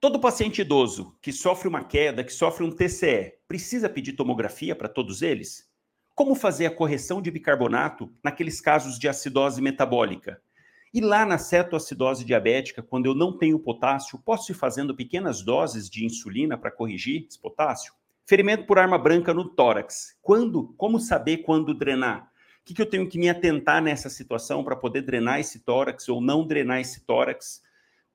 Todo paciente idoso que sofre uma queda, que sofre um TCE, precisa pedir tomografia para todos eles? Como fazer a correção de bicarbonato naqueles casos de acidose metabólica? E lá na cetoacidose diabética, quando eu não tenho potássio, posso ir fazendo pequenas doses de insulina para corrigir esse potássio? Ferimento por arma branca no tórax. Quando? Como saber quando drenar? O que, que eu tenho que me atentar nessa situação para poder drenar esse tórax ou não drenar esse tórax?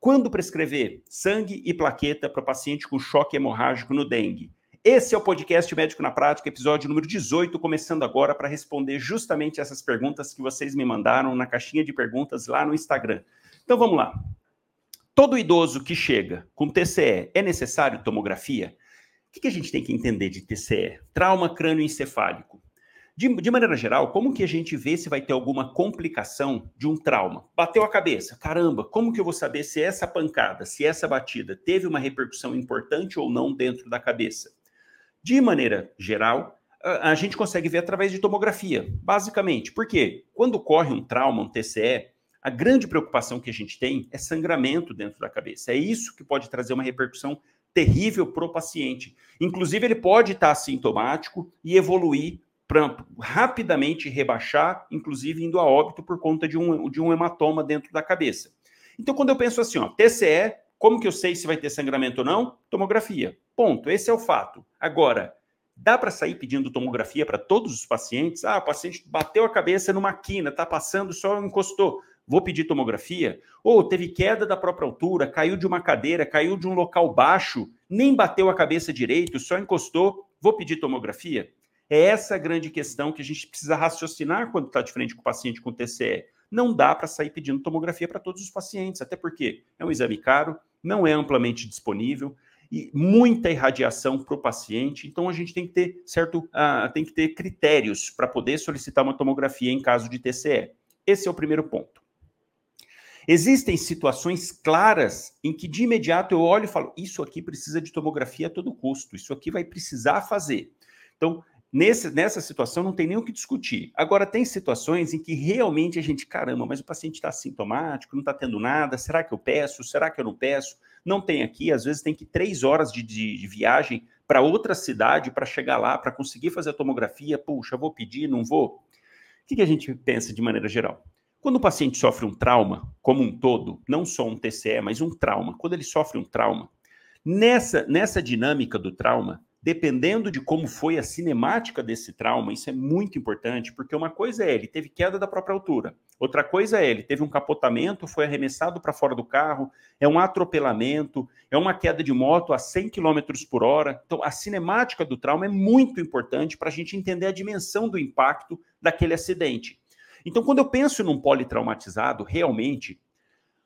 Quando prescrever sangue e plaqueta para paciente com choque hemorrágico no dengue? Esse é o podcast Médico na Prática, episódio número 18, começando agora para responder justamente essas perguntas que vocês me mandaram na caixinha de perguntas lá no Instagram. Então vamos lá. Todo idoso que chega com TCE é necessário tomografia? O que a gente tem que entender de TCE? Trauma crânioencefálico. De, de, maneira geral, como que a gente vê se vai ter alguma complicação de um trauma? Bateu a cabeça, caramba, como que eu vou saber se essa pancada, se essa batida teve uma repercussão importante ou não dentro da cabeça? De maneira geral, a, gente consegue ver através de tomografia, basicamente. Porque quando ocorre um trauma, um TCE, a grande preocupação que a gente tem é sangramento dentro da cabeça. É isso que pode trazer uma repercussão terrível para o paciente. Inclusive, ele pode estar assintomático e evoluir para rapidamente rebaixar, inclusive indo a óbito por conta de um, de um hematoma dentro da cabeça. Então, quando eu penso assim, ó, TCE, como que eu sei se vai ter sangramento ou não? Tomografia. Ponto. Esse é o fato. Agora, dá para sair pedindo tomografia para todos os pacientes? Ah, o paciente bateu a cabeça numa quina, está passando, só encostou. Vou pedir tomografia? Ou teve queda da própria altura, caiu de uma cadeira, caiu de um local baixo, nem bateu a cabeça direito, só encostou. Vou pedir tomografia? É essa a grande questão que a gente precisa raciocinar quando está de frente com o paciente com TCE. Não dá para sair pedindo tomografia para todos os pacientes, até porque é um exame caro, não é amplamente disponível e muita irradiação para o paciente. Então a gente tem que ter certo, uh, tem que ter critérios para poder solicitar uma tomografia em caso de TCE. Esse é o primeiro ponto. Existem situações claras em que de imediato eu olho e falo: isso aqui precisa de tomografia a todo custo, isso aqui vai precisar fazer. Então, Nesse, nessa situação não tem nem o que discutir. Agora, tem situações em que realmente a gente, caramba, mas o paciente está sintomático, não está tendo nada, será que eu peço? Será que eu não peço? Não tem aqui, às vezes tem que três horas de, de, de viagem para outra cidade para chegar lá, para conseguir fazer a tomografia. Puxa, vou pedir, não vou? O que, que a gente pensa de maneira geral? Quando o paciente sofre um trauma, como um todo, não só um TCE, mas um trauma, quando ele sofre um trauma, nessa, nessa dinâmica do trauma, dependendo de como foi a cinemática desse trauma, isso é muito importante, porque uma coisa é ele teve queda da própria altura, outra coisa é ele teve um capotamento, foi arremessado para fora do carro, é um atropelamento, é uma queda de moto a 100 km por hora. Então, a cinemática do trauma é muito importante para a gente entender a dimensão do impacto daquele acidente. Então, quando eu penso num politraumatizado, realmente,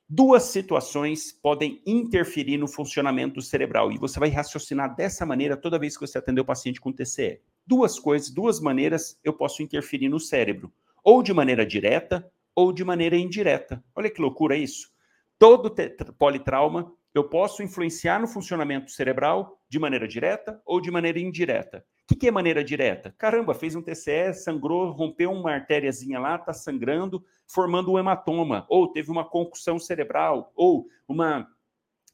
Duas situações podem interferir no funcionamento cerebral e você vai raciocinar dessa maneira toda vez que você atender o paciente com TCE. Duas coisas, duas maneiras eu posso interferir no cérebro, ou de maneira direta ou de maneira indireta. Olha que loucura isso. Todo politrauma eu posso influenciar no funcionamento cerebral de maneira direta ou de maneira indireta. O que, que, é maneira direta? Caramba, fez um TCE, sangrou, rompeu uma artériazinha lá, está sangrando, formando um hematoma, ou teve uma concussão cerebral, ou uma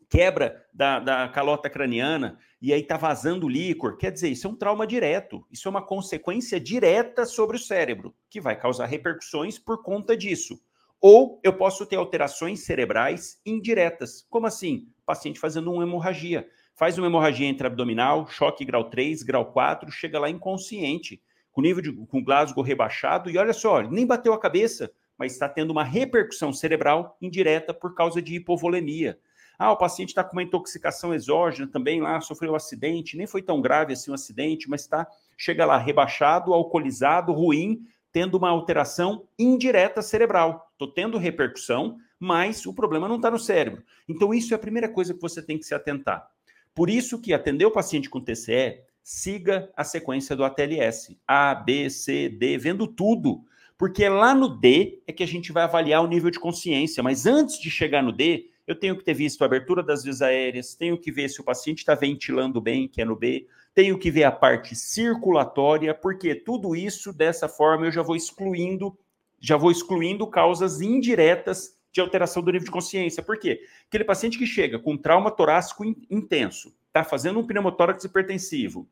quebra da, da calota craniana, e aí está vazando líquor. Quer dizer, isso é um trauma direto, isso é uma consequência direta sobre o cérebro, que vai causar repercussões por conta disso. Ou eu posso ter alterações cerebrais indiretas. Como assim? paciente fazendo uma hemorragia faz uma hemorragia intraabdominal, choque grau 3, grau 4, chega lá inconsciente, com nível de com Glasgow rebaixado, e olha só, nem bateu a cabeça, mas está tendo uma repercussão cerebral indireta por causa de hipovolemia. Ah, o paciente está com uma intoxicação exógena também lá, sofreu um acidente, nem foi tão grave assim o um acidente, mas está, chega lá, rebaixado, alcoolizado, ruim, tendo uma alteração indireta cerebral. Estou tendo repercussão, mas o problema não está no cérebro. Então, isso é a primeira coisa que você tem que se atentar. Por isso que atender o paciente com TCE, siga a sequência do ATLS. A, B, C, D, vendo tudo. Porque lá no D é que a gente vai avaliar o nível de consciência. Mas antes de chegar no D, eu tenho que ter visto a abertura das vias aéreas, tenho que ver se o paciente está ventilando bem, que é no B, tenho que ver a parte circulatória, porque tudo isso, dessa forma, eu já vou excluindo, já vou excluindo causas indiretas de alteração do nível de consciência. Por quê? Aquele paciente que chega com trauma torácico intenso, está fazendo um pneumotórax hipertensivo,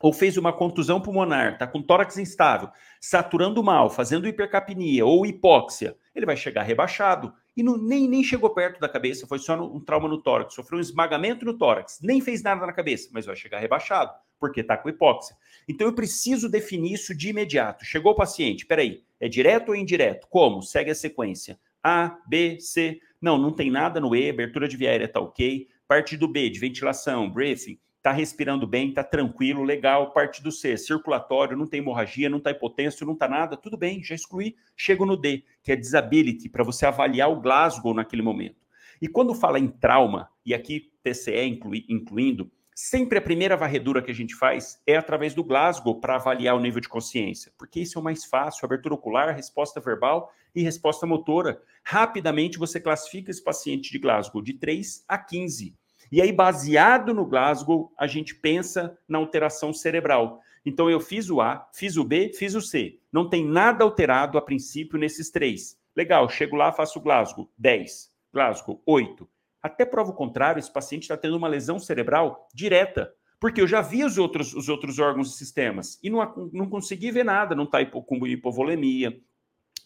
ou fez uma contusão pulmonar, está com tórax instável, saturando mal, fazendo hipercapnia ou hipóxia, ele vai chegar rebaixado e não, nem, nem chegou perto da cabeça, foi só um trauma no tórax, sofreu um esmagamento no tórax, nem fez nada na cabeça, mas vai chegar rebaixado, porque está com hipóxia. Então eu preciso definir isso de imediato. Chegou o paciente, peraí, é direto ou indireto? Como? Segue a sequência. A, B, C. Não, não tem nada no E, abertura de via aérea está ok. Parte do B, de ventilação, briefing, está respirando bem, está tranquilo, legal. Parte do C, circulatório, não tem hemorragia, não está hipotêncio, não está nada, tudo bem, já excluí. Chego no D, que é disability, para você avaliar o Glasgow naquele momento. E quando fala em trauma, e aqui TCE inclui, incluindo, sempre a primeira varredura que a gente faz é através do Glasgow para avaliar o nível de consciência, porque isso é o mais fácil, abertura ocular, resposta verbal e resposta motora. Rapidamente você classifica esse paciente de Glasgow de 3 a 15. E aí, baseado no Glasgow, a gente pensa na alteração cerebral. Então, eu fiz o A, fiz o B, fiz o C. Não tem nada alterado a princípio nesses três. Legal, chego lá, faço o Glasgow, 10. Glasgow, 8. Até prova o contrário, esse paciente está tendo uma lesão cerebral direta. Porque eu já vi os outros, os outros órgãos e sistemas e não, não consegui ver nada. Não está com hipovolemia,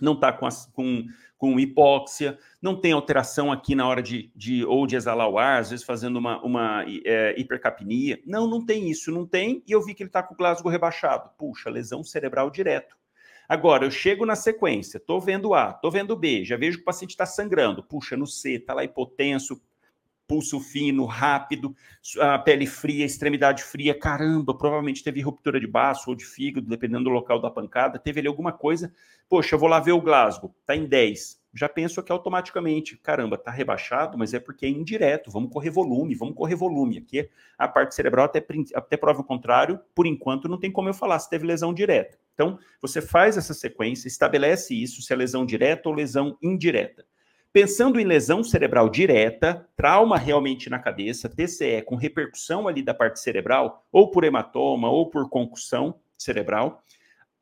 não está com, com, com hipóxia, não tem alteração aqui na hora de, de ou de exalar o ar, às vezes fazendo uma, uma é, hipercapnia. Não, não tem isso, não tem, e eu vi que ele está com o Glasgow rebaixado. Puxa, lesão cerebral direto. Agora, eu chego na sequência, estou vendo A, estou vendo B, já vejo que o paciente está sangrando. Puxa, no C, está lá hipotenso, pulso fino, rápido, a pele fria, extremidade fria, caramba, provavelmente teve ruptura de baço ou de fígado, dependendo do local da pancada, teve ali alguma coisa. Poxa, eu vou lá ver o Glasgow, tá em 10. Já penso que automaticamente, caramba, tá rebaixado, mas é porque é indireto, vamos correr volume, vamos correr volume. Aqui a parte cerebral até, até prova o contrário, por enquanto não tem como eu falar se teve lesão direta. Então, você faz essa sequência, estabelece isso, se é lesão direta ou lesão indireta. Pensando em lesão cerebral direta, trauma realmente na cabeça, TCE com repercussão ali da parte cerebral, ou por hematoma, ou por concussão cerebral,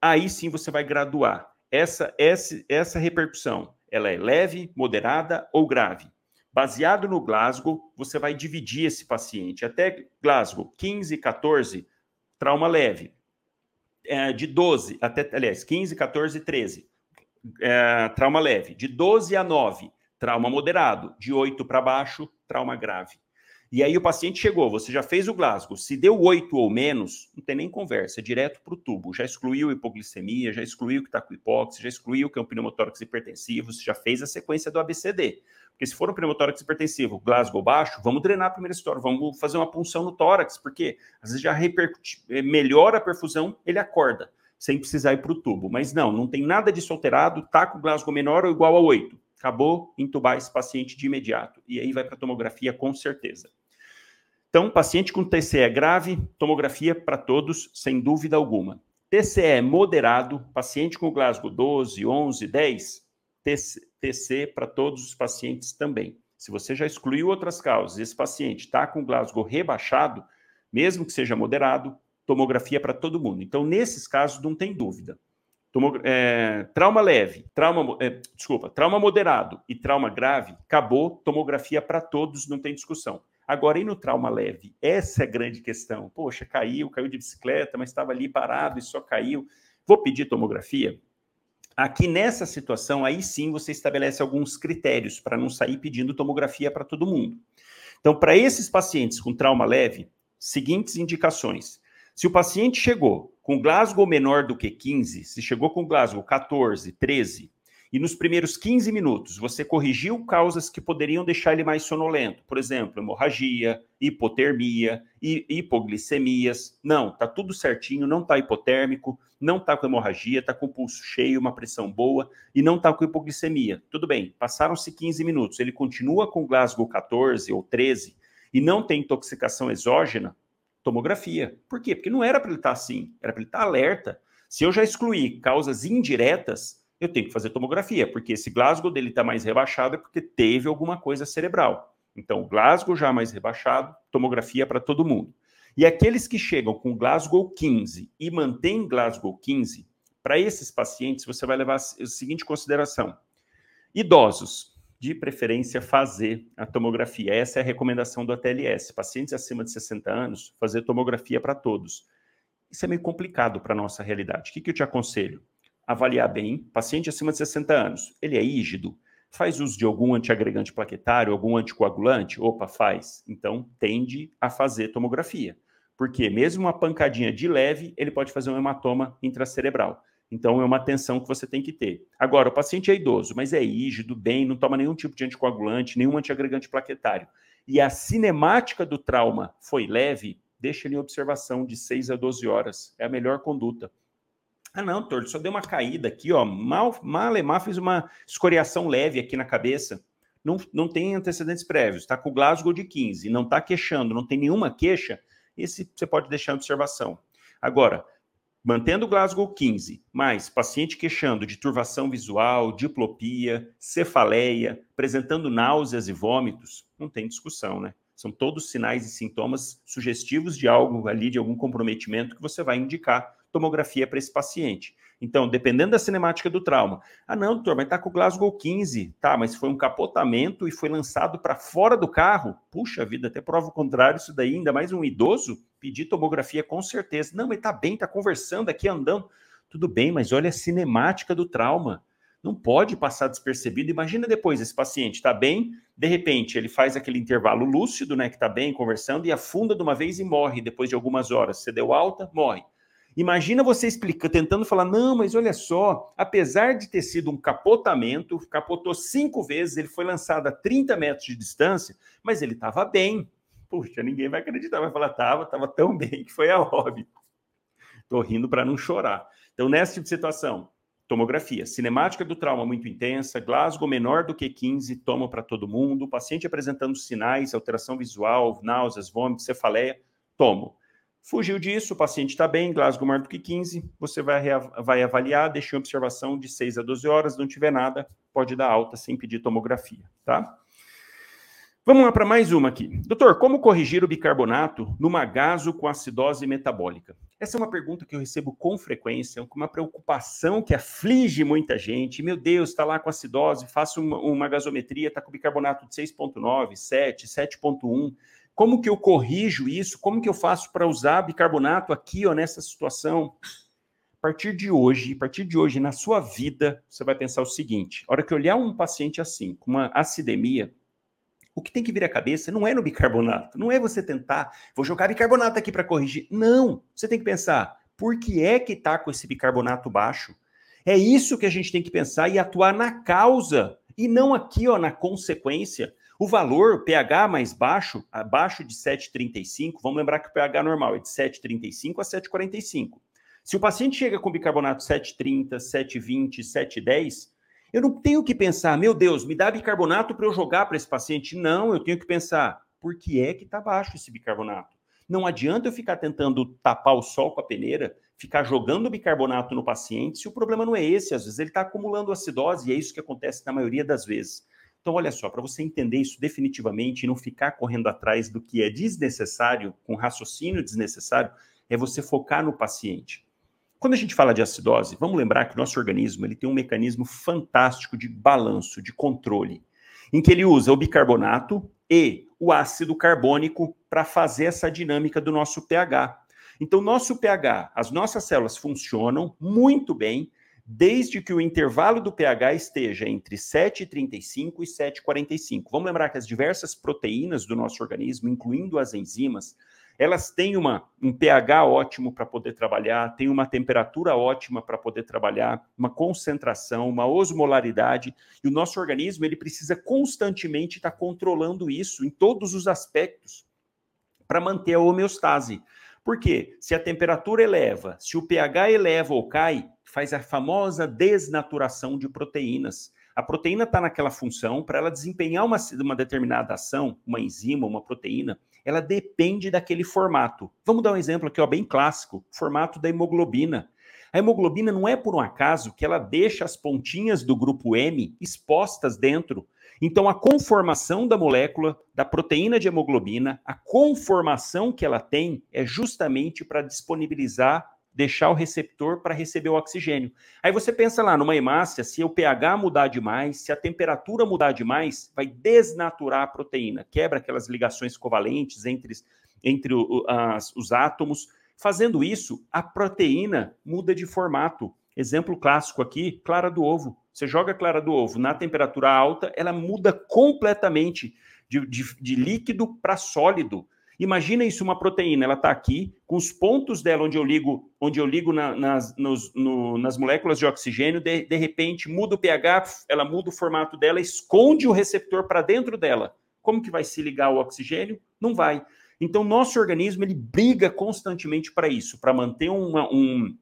aí sim você vai graduar. Essa, essa, essa repercussão, ela é leve, moderada ou grave. Baseado no Glasgow, você vai dividir esse paciente. Até Glasgow, 15, 14, trauma leve. É, de 12, até, aliás, 15, 14, 13, é, trauma leve. De 12 a 9, trauma moderado. De 8 para baixo, trauma grave. E aí o paciente chegou, você já fez o Glasgow, se deu 8 ou menos, não tem nem conversa, é direto para o tubo. Já excluiu hipoglicemia, já excluiu que está com hipóxia, já excluiu que é um pneumotórax hipertensivo, você já fez a sequência do ABCD. Porque se for um pneumotórax hipertensivo, Glasgow baixo, vamos drenar a primeira história, vamos fazer uma punção no tórax, porque às vezes já repercute, eh, melhora a perfusão, ele acorda, sem precisar ir para o tubo. Mas não, não tem nada disso alterado, tá com Glasgow menor ou igual a 8 acabou intubar esse paciente de imediato. E aí vai para tomografia com certeza. Então, paciente com TCE grave, tomografia para todos, sem dúvida alguma. TCE moderado, paciente com Glasgow 12, 11, 10, TC, TC para todos os pacientes também. Se você já excluiu outras causas, esse paciente está com Glasgow rebaixado, mesmo que seja moderado, tomografia para todo mundo. Então, nesses casos, não tem dúvida. É, trauma leve, trauma, é, desculpa, trauma moderado e trauma grave, acabou, tomografia para todos, não tem discussão. Agora, e no trauma leve? Essa é a grande questão. Poxa, caiu, caiu de bicicleta, mas estava ali parado e só caiu. Vou pedir tomografia? Aqui nessa situação, aí sim você estabelece alguns critérios para não sair pedindo tomografia para todo mundo. Então, para esses pacientes com trauma leve, seguintes indicações. Se o paciente chegou com Glasgow menor do que 15, se chegou com Glasgow 14, 13, e nos primeiros 15 minutos você corrigiu causas que poderiam deixar ele mais sonolento, por exemplo, hemorragia, hipotermia, hipoglicemias. Não, tá tudo certinho, não tá hipotérmico, não tá com hemorragia, tá com pulso cheio, uma pressão boa e não tá com hipoglicemia. Tudo bem, passaram-se 15 minutos, ele continua com Glasgow 14 ou 13 e não tem intoxicação exógena, tomografia. Por quê? Porque não era para ele estar tá assim, era para ele estar tá alerta. Se eu já excluí causas indiretas, eu tenho que fazer tomografia, porque esse Glasgow dele está mais rebaixado é porque teve alguma coisa cerebral. Então, Glasgow já mais rebaixado, tomografia para todo mundo. E aqueles que chegam com Glasgow 15 e mantêm Glasgow 15, para esses pacientes você vai levar a seguinte consideração: idosos, de preferência fazer a tomografia. Essa é a recomendação do ATLS. Pacientes acima de 60 anos, fazer tomografia para todos. Isso é meio complicado para a nossa realidade. O que, que eu te aconselho? Avaliar bem, paciente acima de 60 anos, ele é ígido? Faz uso de algum antiagregante plaquetário, algum anticoagulante? Opa, faz. Então, tende a fazer tomografia. Porque mesmo uma pancadinha de leve, ele pode fazer um hematoma intracerebral. Então, é uma atenção que você tem que ter. Agora, o paciente é idoso, mas é ígido, bem, não toma nenhum tipo de anticoagulante, nenhum antiagregante plaquetário. E a cinemática do trauma foi leve, deixa ele em observação de 6 a 12 horas. É a melhor conduta. Ah, não, doutor, só deu uma caída aqui, ó. Mal, mal, fez uma escoriação leve aqui na cabeça. Não, não tem antecedentes prévios, está com Glasgow de 15, não está queixando, não tem nenhuma queixa, esse você pode deixar em observação. Agora, Mantendo Glasgow 15, mais paciente queixando de turvação visual, diplopia, cefaleia, apresentando náuseas e vômitos, não tem discussão, né? São todos sinais e sintomas sugestivos de algo ali, de algum comprometimento que você vai indicar tomografia para esse paciente. Então, dependendo da cinemática do trauma. Ah, não, doutor, mas está com o Glasgow 15. Tá, mas foi um capotamento e foi lançado para fora do carro. Puxa vida, até prova o contrário, isso daí, ainda mais um idoso, pedir tomografia com certeza. Não, mas está bem, está conversando aqui, andando. Tudo bem, mas olha a cinemática do trauma. Não pode passar despercebido. Imagina depois, esse paciente está bem, de repente ele faz aquele intervalo lúcido, né, que está bem, conversando, e afunda de uma vez e morre depois de algumas horas. Você deu alta, morre. Imagina você explicando, tentando falar, não, mas olha só, apesar de ter sido um capotamento, capotou cinco vezes, ele foi lançado a 30 metros de distância, mas ele estava bem. Puxa, ninguém vai acreditar, vai falar, estava, estava tão bem que foi a óbito. Estou rindo para não chorar. Então, nessa tipo de situação, tomografia, cinemática do trauma muito intensa, Glasgow menor do que 15, toma para todo mundo, paciente apresentando sinais, alteração visual, náuseas, vômitos, cefaleia, tomo. Fugiu disso, o paciente está bem, Glasgow maior do que 15, você vai, vai avaliar, deixa em observação de 6 a 12 horas, não tiver nada, pode dar alta sem pedir tomografia, tá? Vamos lá para mais uma aqui. Doutor, como corrigir o bicarbonato numa gaso com acidose metabólica? Essa é uma pergunta que eu recebo com frequência, uma preocupação que aflige muita gente. Meu Deus, está lá com acidose, faço uma, uma gasometria, está com bicarbonato de 6,9, 7, 7,1. Como que eu corrijo isso? Como que eu faço para usar bicarbonato aqui, ó, nessa situação? A partir de hoje, a partir de hoje, na sua vida, você vai pensar o seguinte: a hora que olhar um paciente assim, com uma acidemia, o que tem que vir à cabeça não é no bicarbonato, não é você tentar, vou jogar bicarbonato aqui para corrigir. Não, você tem que pensar, por que é que está com esse bicarbonato baixo? É isso que a gente tem que pensar e atuar na causa, e não aqui, ó, na consequência. O valor, pH mais baixo, abaixo de 7,35, vamos lembrar que o pH normal é de 7,35 a 7,45. Se o paciente chega com bicarbonato 7,30, 7,20, 7,10, eu não tenho que pensar, meu Deus, me dá bicarbonato para eu jogar para esse paciente. Não, eu tenho que pensar, por que é que está baixo esse bicarbonato? Não adianta eu ficar tentando tapar o sol com a peneira, ficar jogando bicarbonato no paciente, se o problema não é esse. Às vezes ele está acumulando acidose e é isso que acontece na maioria das vezes. Então, olha só, para você entender isso definitivamente e não ficar correndo atrás do que é desnecessário, com raciocínio desnecessário, é você focar no paciente. Quando a gente fala de acidose, vamos lembrar que o nosso organismo ele tem um mecanismo fantástico de balanço, de controle, em que ele usa o bicarbonato e o ácido carbônico para fazer essa dinâmica do nosso pH. Então, nosso pH, as nossas células funcionam muito bem desde que o intervalo do pH esteja entre 7,35 e 7,45. Vamos lembrar que as diversas proteínas do nosso organismo, incluindo as enzimas, elas têm uma, um pH ótimo para poder trabalhar, têm uma temperatura ótima para poder trabalhar, uma concentração, uma osmolaridade, e o nosso organismo ele precisa constantemente estar tá controlando isso em todos os aspectos para manter a homeostase. Por quê? Se a temperatura eleva, se o pH eleva ou cai, faz a famosa desnaturação de proteínas. A proteína está naquela função, para ela desempenhar uma, uma determinada ação, uma enzima, uma proteína, ela depende daquele formato. Vamos dar um exemplo aqui, ó, bem clássico: formato da hemoglobina. A hemoglobina não é por um acaso que ela deixa as pontinhas do grupo M expostas dentro. Então, a conformação da molécula da proteína de hemoglobina, a conformação que ela tem é justamente para disponibilizar deixar o receptor para receber o oxigênio. Aí você pensa lá numa hemácia, se o pH mudar demais, se a temperatura mudar demais, vai desnaturar a proteína, quebra aquelas ligações covalentes entre, entre o, as, os átomos. Fazendo isso, a proteína muda de formato. Exemplo clássico aqui, clara do ovo. Você joga a clara do ovo na temperatura alta, ela muda completamente de, de, de líquido para sólido. Imagina isso, uma proteína, ela está aqui, com os pontos dela onde eu ligo, onde eu ligo na, nas, nos, no, nas moléculas de oxigênio, de, de repente muda o pH, ela muda o formato dela, esconde o receptor para dentro dela. Como que vai se ligar o oxigênio? Não vai. Então, nosso organismo ele briga constantemente para isso, para manter uma, um,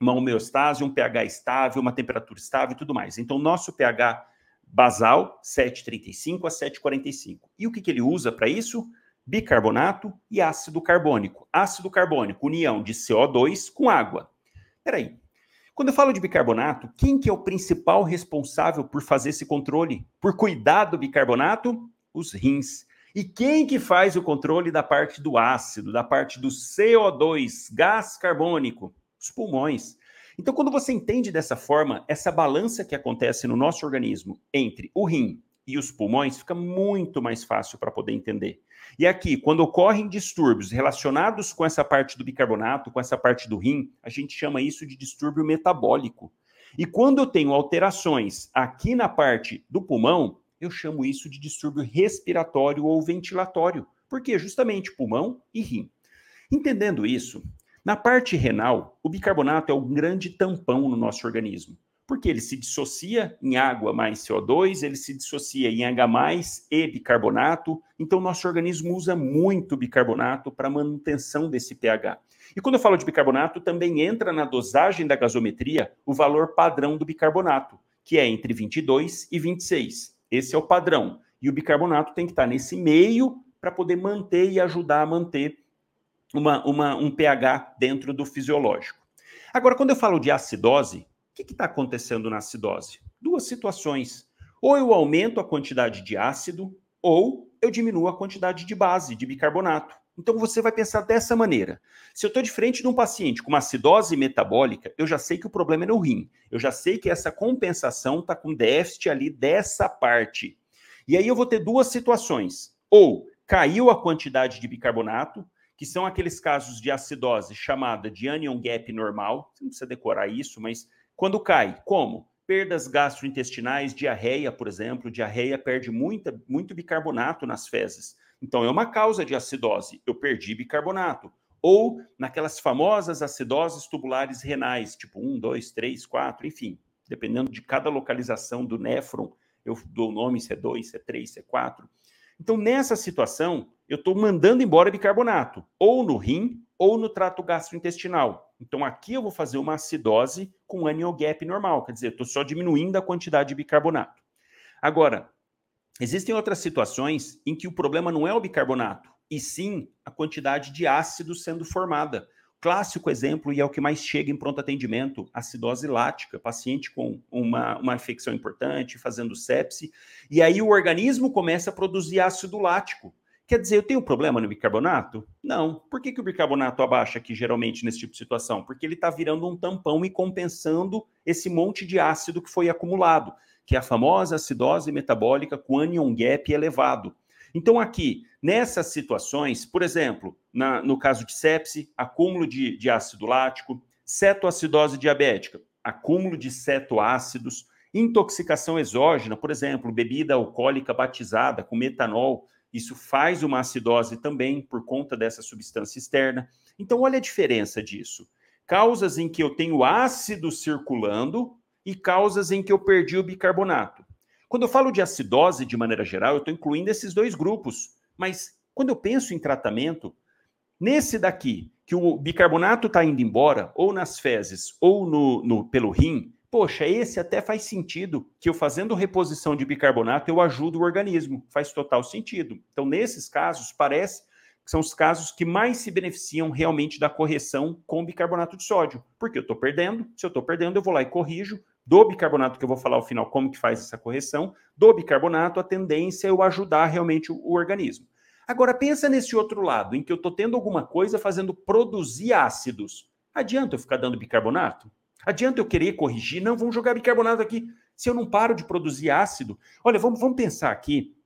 uma homeostase, um pH estável, uma temperatura estável e tudo mais. Então, nosso pH basal, 7,35 a 7,45. E o que, que ele usa para isso? bicarbonato e ácido carbônico. Ácido carbônico, união de CO2 com água. Peraí. Quando eu falo de bicarbonato, quem que é o principal responsável por fazer esse controle? Por cuidar do bicarbonato? Os rins. E quem que faz o controle da parte do ácido, da parte do CO2, gás carbônico? Pulmões. Então, quando você entende dessa forma, essa balança que acontece no nosso organismo entre o rim e os pulmões fica muito mais fácil para poder entender. E aqui, quando ocorrem distúrbios relacionados com essa parte do bicarbonato, com essa parte do rim, a gente chama isso de distúrbio metabólico. E quando eu tenho alterações aqui na parte do pulmão, eu chamo isso de distúrbio respiratório ou ventilatório. Porque justamente pulmão e rim. Entendendo isso, na parte renal, o bicarbonato é um grande tampão no nosso organismo porque ele se dissocia em água mais CO2, ele se dissocia em H e bicarbonato. Então, nosso organismo usa muito bicarbonato para manutenção desse pH. E quando eu falo de bicarbonato, também entra na dosagem da gasometria o valor padrão do bicarbonato, que é entre 22 e 26. Esse é o padrão. E o bicarbonato tem que estar nesse meio para poder manter e ajudar a manter uma, uma, um pH dentro do fisiológico. Agora, quando eu falo de acidose, o que está acontecendo na acidose? Duas situações. Ou eu aumento a quantidade de ácido, ou eu diminuo a quantidade de base, de bicarbonato. Então você vai pensar dessa maneira. Se eu estou de frente de um paciente com uma acidose metabólica, eu já sei que o problema é no rim. Eu já sei que essa compensação está com déficit ali dessa parte. E aí eu vou ter duas situações. Ou caiu a quantidade de bicarbonato, que são aqueles casos de acidose chamada de anion gap normal. Você não precisa decorar isso, mas quando cai, como? Perdas gastrointestinais, diarreia, por exemplo. Diarreia perde muita, muito bicarbonato nas fezes. Então, é uma causa de acidose. Eu perdi bicarbonato. Ou naquelas famosas acidoses tubulares renais, tipo 1, 2, 3, 4, enfim. Dependendo de cada localização do néfron, eu dou o nome se é 2, se é 3, se é 4. Então, nessa situação, eu estou mandando embora bicarbonato, ou no rim, ou no trato gastrointestinal. Então, aqui eu vou fazer uma acidose com anion gap normal, quer dizer, estou só diminuindo a quantidade de bicarbonato. Agora, existem outras situações em que o problema não é o bicarbonato, e sim a quantidade de ácido sendo formada. Clássico exemplo, e é o que mais chega em pronto atendimento, acidose lática, paciente com uma, uma infecção importante, fazendo sepse, e aí o organismo começa a produzir ácido lático. Quer dizer, eu tenho problema no bicarbonato? Não. Por que, que o bicarbonato abaixa aqui, geralmente, nesse tipo de situação? Porque ele está virando um tampão e compensando esse monte de ácido que foi acumulado, que é a famosa acidose metabólica com anion gap elevado. Então, aqui, nessas situações, por exemplo, na, no caso de sepse, acúmulo de, de ácido lático, cetoacidose diabética, acúmulo de cetoácidos, intoxicação exógena, por exemplo, bebida alcoólica batizada com metanol, isso faz uma acidose também por conta dessa substância externa. Então, olha a diferença disso. Causas em que eu tenho ácido circulando e causas em que eu perdi o bicarbonato. Quando eu falo de acidose de maneira geral, eu estou incluindo esses dois grupos. Mas quando eu penso em tratamento, nesse daqui, que o bicarbonato está indo embora, ou nas fezes, ou no, no, pelo rim, Poxa, esse até faz sentido, que eu fazendo reposição de bicarbonato eu ajudo o organismo, faz total sentido. Então, nesses casos, parece que são os casos que mais se beneficiam realmente da correção com bicarbonato de sódio, porque eu estou perdendo, se eu estou perdendo, eu vou lá e corrijo, do bicarbonato, que eu vou falar ao final como que faz essa correção, do bicarbonato, a tendência é eu ajudar realmente o, o organismo. Agora, pensa nesse outro lado, em que eu estou tendo alguma coisa fazendo produzir ácidos. Adianta eu ficar dando bicarbonato? Adianta eu querer corrigir? Não, vamos jogar bicarbonato aqui. Se eu não paro de produzir ácido. Olha, vamos, vamos pensar aqui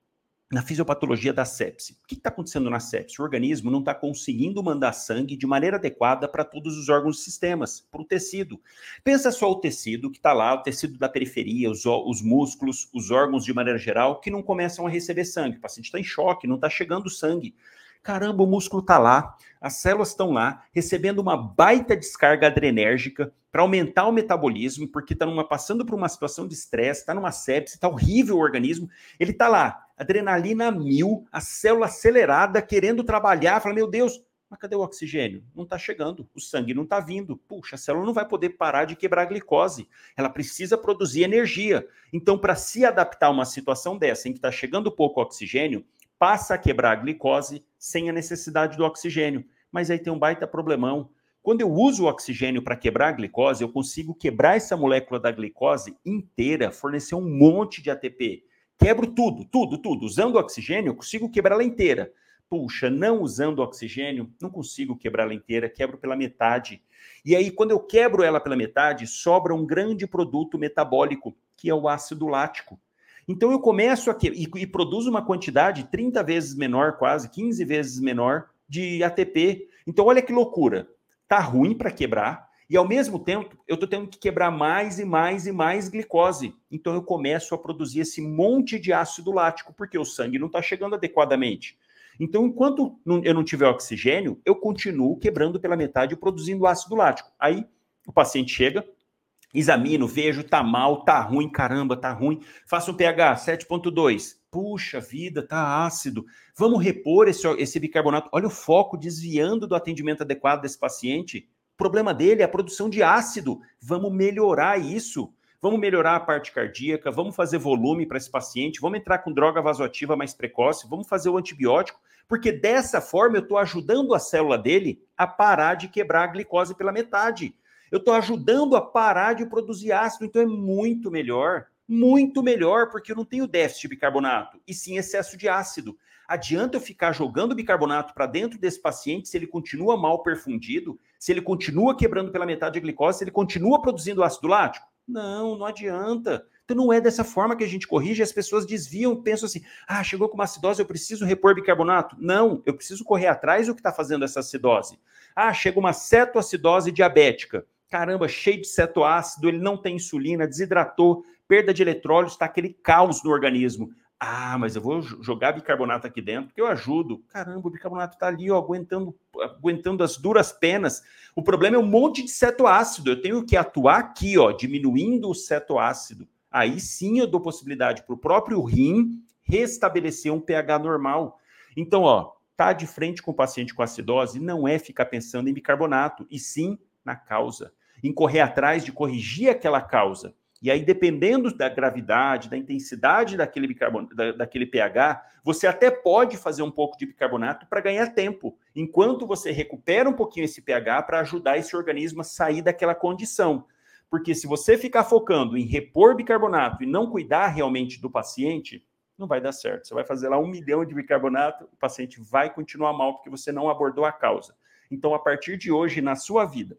na fisiopatologia da sepse. O que está acontecendo na sepse? O organismo não está conseguindo mandar sangue de maneira adequada para todos os órgãos e sistemas, para o tecido. Pensa só o tecido que está lá, o tecido da periferia, os, os, músculos, os órgãos de maneira geral, que não começam a receber sangue. O paciente está em choque, não está chegando sangue. Caramba, o músculo está lá, as células estão lá, recebendo uma baita descarga adrenérgica para aumentar o metabolismo, porque está passando por uma situação de estresse, está numa sepse, está horrível o organismo. Ele está lá, adrenalina mil, a célula acelerada, querendo trabalhar, fala, meu Deus, mas cadê o oxigênio? Não está chegando, o sangue não está vindo. Puxa, a célula não vai poder parar de quebrar a glicose. Ela precisa produzir energia. Então, para se adaptar a uma situação dessa, em que está chegando pouco oxigênio, passa a quebrar a glicose sem a necessidade do oxigênio. Mas aí tem um baita problemão. Quando eu uso o oxigênio para quebrar a glicose, eu consigo quebrar essa molécula da glicose inteira, fornecer um monte de ATP. Quebro tudo, tudo, tudo. Usando oxigênio, consigo quebrar ela inteira. Puxa, não usando oxigênio, não consigo quebrar ela inteira, quebro pela metade. E aí, quando eu quebro ela pela metade, sobra um grande produto metabólico, que é o ácido lático. Então eu começo a e, e produzo uma quantidade 30 vezes menor, quase 15 vezes menor de ATP. Então olha que loucura. Tá ruim para quebrar e ao mesmo tempo eu estou tendo que quebrar mais e mais e mais glicose. Então eu começo a produzir esse monte de ácido lático porque o sangue não está chegando adequadamente. Então, enquanto eu não tiver oxigênio, eu continuo quebrando pela metade e produzindo ácido lático. Aí o paciente chega, examino, vejo, tá mal, tá ruim, caramba, tá ruim. Faço um pH 7.2. Puxa vida, tá ácido. Vamos repor esse, esse bicarbonato. Olha o foco desviando do atendimento adequado desse paciente. Problema dele é a produção de ácido. Vamos melhorar isso. Vamos melhorar a parte cardíaca, vamos fazer volume para esse paciente, vamos entrar com droga vasoativa mais precoce, vamos fazer o antibiótico, porque dessa forma eu estou ajudando a célula dele a parar de quebrar a glicose pela metade eu estou ajudando a parar de produzir ácido, então é muito melhor, muito melhor, porque eu não tenho déficit de bicarbonato, e sim excesso de ácido. Adianta eu ficar jogando bicarbonato para dentro desse paciente se ele continua mal perfundido, se ele continua quebrando pela metade a glicose, se ele continua produzindo ácido lático? Não, não adianta. Então não é dessa forma que a gente corrige, as pessoas desviam, pensam assim: ah, chegou com uma acidose, eu preciso repor bicarbonato. Não, eu preciso correr atrás do que está fazendo essa acidose. Ah, chega uma cetoacidose diabética caramba, cheio de cetoácido, ele não tem insulina, desidratou, perda de eletrólitos, está aquele caos no organismo. Ah, mas eu vou jogar bicarbonato aqui dentro, porque eu ajudo. Caramba, o bicarbonato está ali, ó, aguentando, aguentando as duras penas. O problema é um monte de cetoácido. Eu tenho que atuar aqui, ó, diminuindo o cetoácido. Aí sim eu dou possibilidade para o próprio rim restabelecer um pH normal. Então, ó, tá de frente com o paciente com acidose não é ficar pensando em bicarbonato, e sim na causa em correr atrás de corrigir aquela causa. E aí, dependendo da gravidade, da intensidade daquele, bicarbonato, da, daquele pH, você até pode fazer um pouco de bicarbonato para ganhar tempo, enquanto você recupera um pouquinho esse pH para ajudar esse organismo a sair daquela condição. Porque se você ficar focando em repor bicarbonato e não cuidar realmente do paciente, não vai dar certo. Você vai fazer lá um milhão de bicarbonato, o paciente vai continuar mal porque você não abordou a causa. Então, a partir de hoje, na sua vida,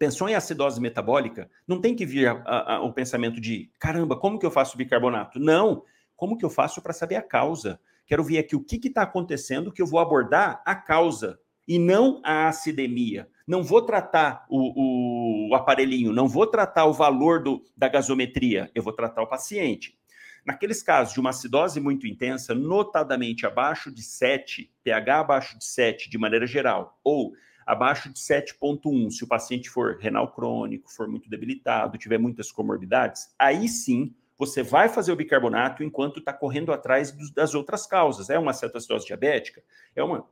pensou em acidose metabólica, não tem que vir a, a, o pensamento de caramba, como que eu faço bicarbonato? Não, como que eu faço para saber a causa? Quero ver aqui o que está acontecendo que eu vou abordar a causa e não a acidemia. Não vou tratar o, o aparelhinho, não vou tratar o valor do, da gasometria, eu vou tratar o paciente. Naqueles casos de uma acidose muito intensa, notadamente abaixo de 7, pH abaixo de 7 de maneira geral, ou abaixo de 7,1, se o paciente for renal crônico, for muito debilitado, tiver muitas comorbidades, aí sim você vai fazer o bicarbonato enquanto está correndo atrás das outras causas. É uma cetoacidose diabética, é uma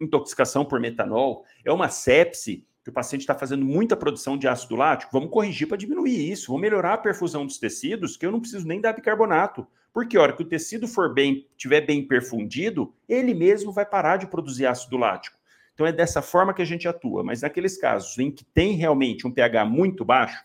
intoxicação por metanol, é uma sepse, que o paciente está fazendo muita produção de ácido lático, vamos corrigir para diminuir isso, vamos melhorar a perfusão dos tecidos, que eu não preciso nem dar bicarbonato. Porque a hora que o tecido for bem, tiver bem perfundido, ele mesmo vai parar de produzir ácido lático. Então é dessa forma que a gente atua. Mas naqueles casos em que tem realmente um pH muito baixo,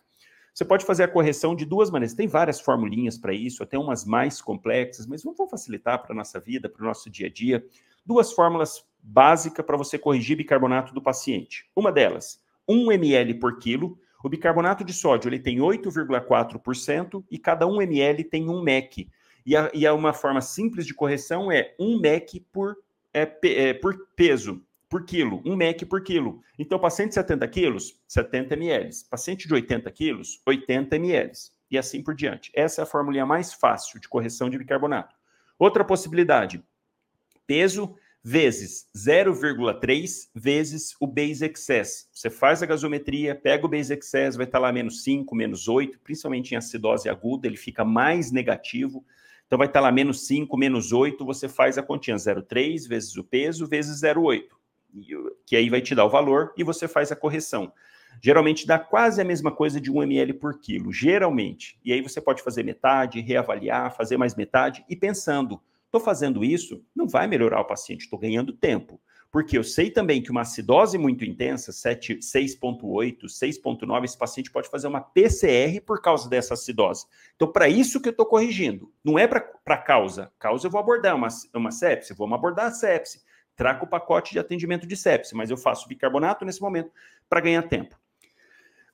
você pode fazer a correção de duas maneiras. Tem várias formulinhas para isso, até umas mais complexas, mas vamos facilitar para a nossa vida, para o nosso dia a dia. Duas fórmulas básicas para você corrigir bicarbonato do paciente. Uma delas, 1 ml por quilo. O bicarbonato de sódio ele tem 8,4% e cada 1 ml tem 1 MEC. E, e uma forma simples de correção é 1 MEC por, é, é, por peso, por quilo, 1 MEC por quilo. Então, paciente de 70 quilos, 70 ml. Paciente de 80 quilos, 80 ml. E assim por diante. Essa é a formulinha mais fácil de correção de bicarbonato. Outra possibilidade, peso vezes 0,3 vezes o base excess. Você faz a gasometria, pega o base excess, vai estar lá menos 5, menos 8, principalmente em acidose aguda, ele fica mais negativo. Então vai estar lá menos 5, menos 8, você faz a continha 0,3 vezes o peso vezes 0,8, que aí vai te dar o valor e você faz a correção. Geralmente dá quase a mesma coisa de 1 ml por quilo, geralmente. E aí você pode fazer metade, reavaliar, fazer mais metade e pensando, Estou fazendo isso, não vai melhorar o paciente, estou ganhando tempo. Porque eu sei também que uma acidose muito intensa, 6,8, 6,9, esse paciente pode fazer uma PCR por causa dessa acidose. Então, para isso que eu estou corrigindo, não é para causa. Causa eu vou abordar uma, uma sepse, vamos abordar a sepse. Traco o pacote de atendimento de sepse, mas eu faço bicarbonato nesse momento para ganhar tempo.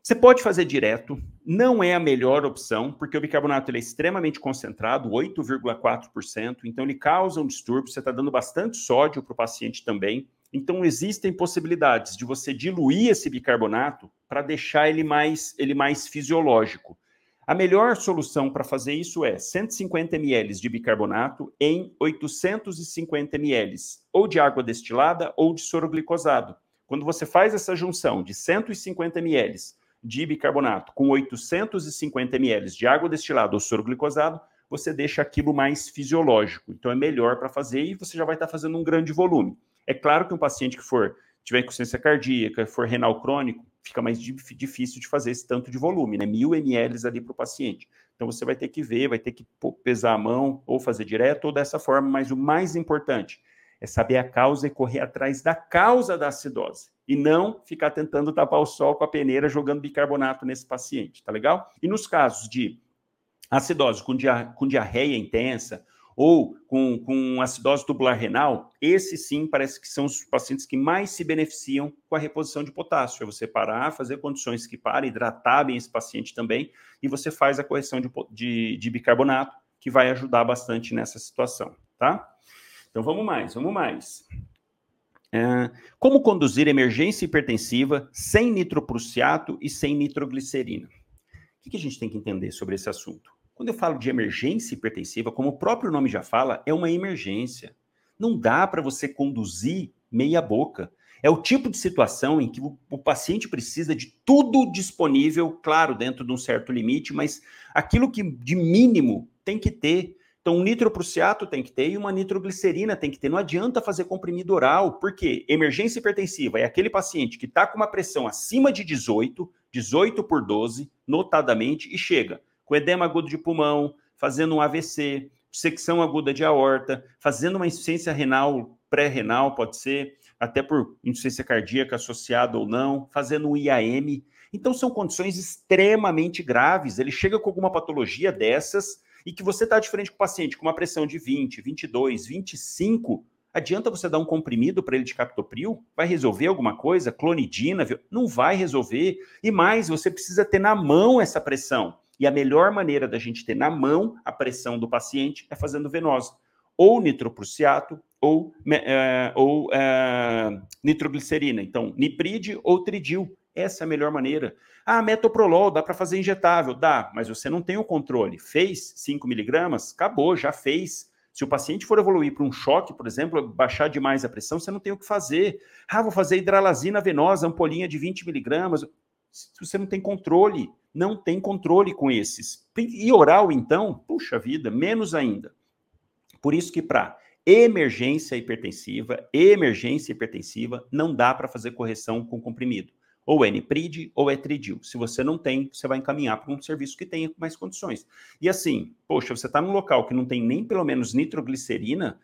Você pode fazer direto, não é a melhor opção, porque o bicarbonato ele é extremamente concentrado, 8,4%, então ele causa um distúrbio, você está dando bastante sódio para o paciente também. Então existem possibilidades de você diluir esse bicarbonato para deixar ele mais, ele mais fisiológico. A melhor solução para fazer isso é 150 ml de bicarbonato em 850 ml, ou de água destilada ou de soro glicosado. Quando você faz essa junção de 150 ml de bicarbonato com 850 ml de água destilada ou soro glicosado, você deixa aquilo mais fisiológico. Então é melhor para fazer e você já vai estar tá fazendo um grande volume. É claro que um paciente que for tiver insuficiência cardíaca, for renal crônico, fica mais difícil de fazer esse tanto de volume, né? Mil ml ali para o paciente. Então você vai ter que ver, vai ter que pesar a mão, ou fazer direto, ou dessa forma, mas o mais importante é saber a causa e correr atrás da causa da acidose. E não ficar tentando tapar o sol com a peneira jogando bicarbonato nesse paciente, tá legal? E nos casos de acidose com, dia, com diarreia intensa ou com, com acidose tubular renal, esses sim parece que são os pacientes que mais se beneficiam com a reposição de potássio. É você parar, fazer condições que parem, hidratar bem esse paciente também, e você faz a correção de, de, de bicarbonato, que vai ajudar bastante nessa situação, tá? Então vamos mais, vamos mais. É, como conduzir emergência hipertensiva sem nitroprussiato e sem nitroglicerina? O que, que a gente tem que entender sobre esse assunto? Quando eu falo de emergência hipertensiva, como o próprio nome já fala, é uma emergência. Não dá para você conduzir meia boca. É o tipo de situação em que o, paciente precisa de tudo disponível, claro, dentro de um certo limite, mas aquilo que de mínimo tem que ter então, um nitroprussiato tem que ter e uma nitroglicerina tem que ter. Não adianta fazer comprimido oral, porque emergência hipertensiva é aquele paciente que está com uma pressão acima de 18, 18 por 12, notadamente, e chega com edema agudo de pulmão, fazendo um AVC, secção aguda de aorta, fazendo uma insuficiência renal, pré-renal, pode ser, até por insuficiência cardíaca associada ou não, fazendo um IAM. Então, são condições extremamente graves. Ele chega com alguma patologia dessas e que você está de frente com o paciente com uma pressão de 20, 22, 25, adianta você dar um comprimido para ele de captopril? Vai resolver alguma coisa? Clonidina? Não vai resolver. E mais, você precisa ter na mão essa pressão. E a melhor maneira da gente ter na mão a pressão do paciente é fazendo venosa. Ou nitroprussiato, ou, é, ou é, nitroglicerina. Então, nipride ou tridil. Essa é a melhor maneira. Ah, metoprolol, dá para fazer injetável? Dá, mas você não tem o controle. Fez 5 miligramas? Acabou, já fez. Se o paciente for evoluir para um choque, por exemplo, baixar demais a pressão, você não tem o que fazer. Ah, vou fazer hidralazina venosa, ampolinha de 20 miligramas. Você não tem controle, não tem controle com esses. E oral, então, puxa vida, menos ainda. Por isso que para emergência hipertensiva, emergência hipertensiva, não dá para fazer correção com comprimido ou é Niprid ou é Tridil. Se você não tem, você vai encaminhar para um serviço que tenha mais condições. E assim, poxa, você está num local que não tem nem pelo menos nitroglicerina,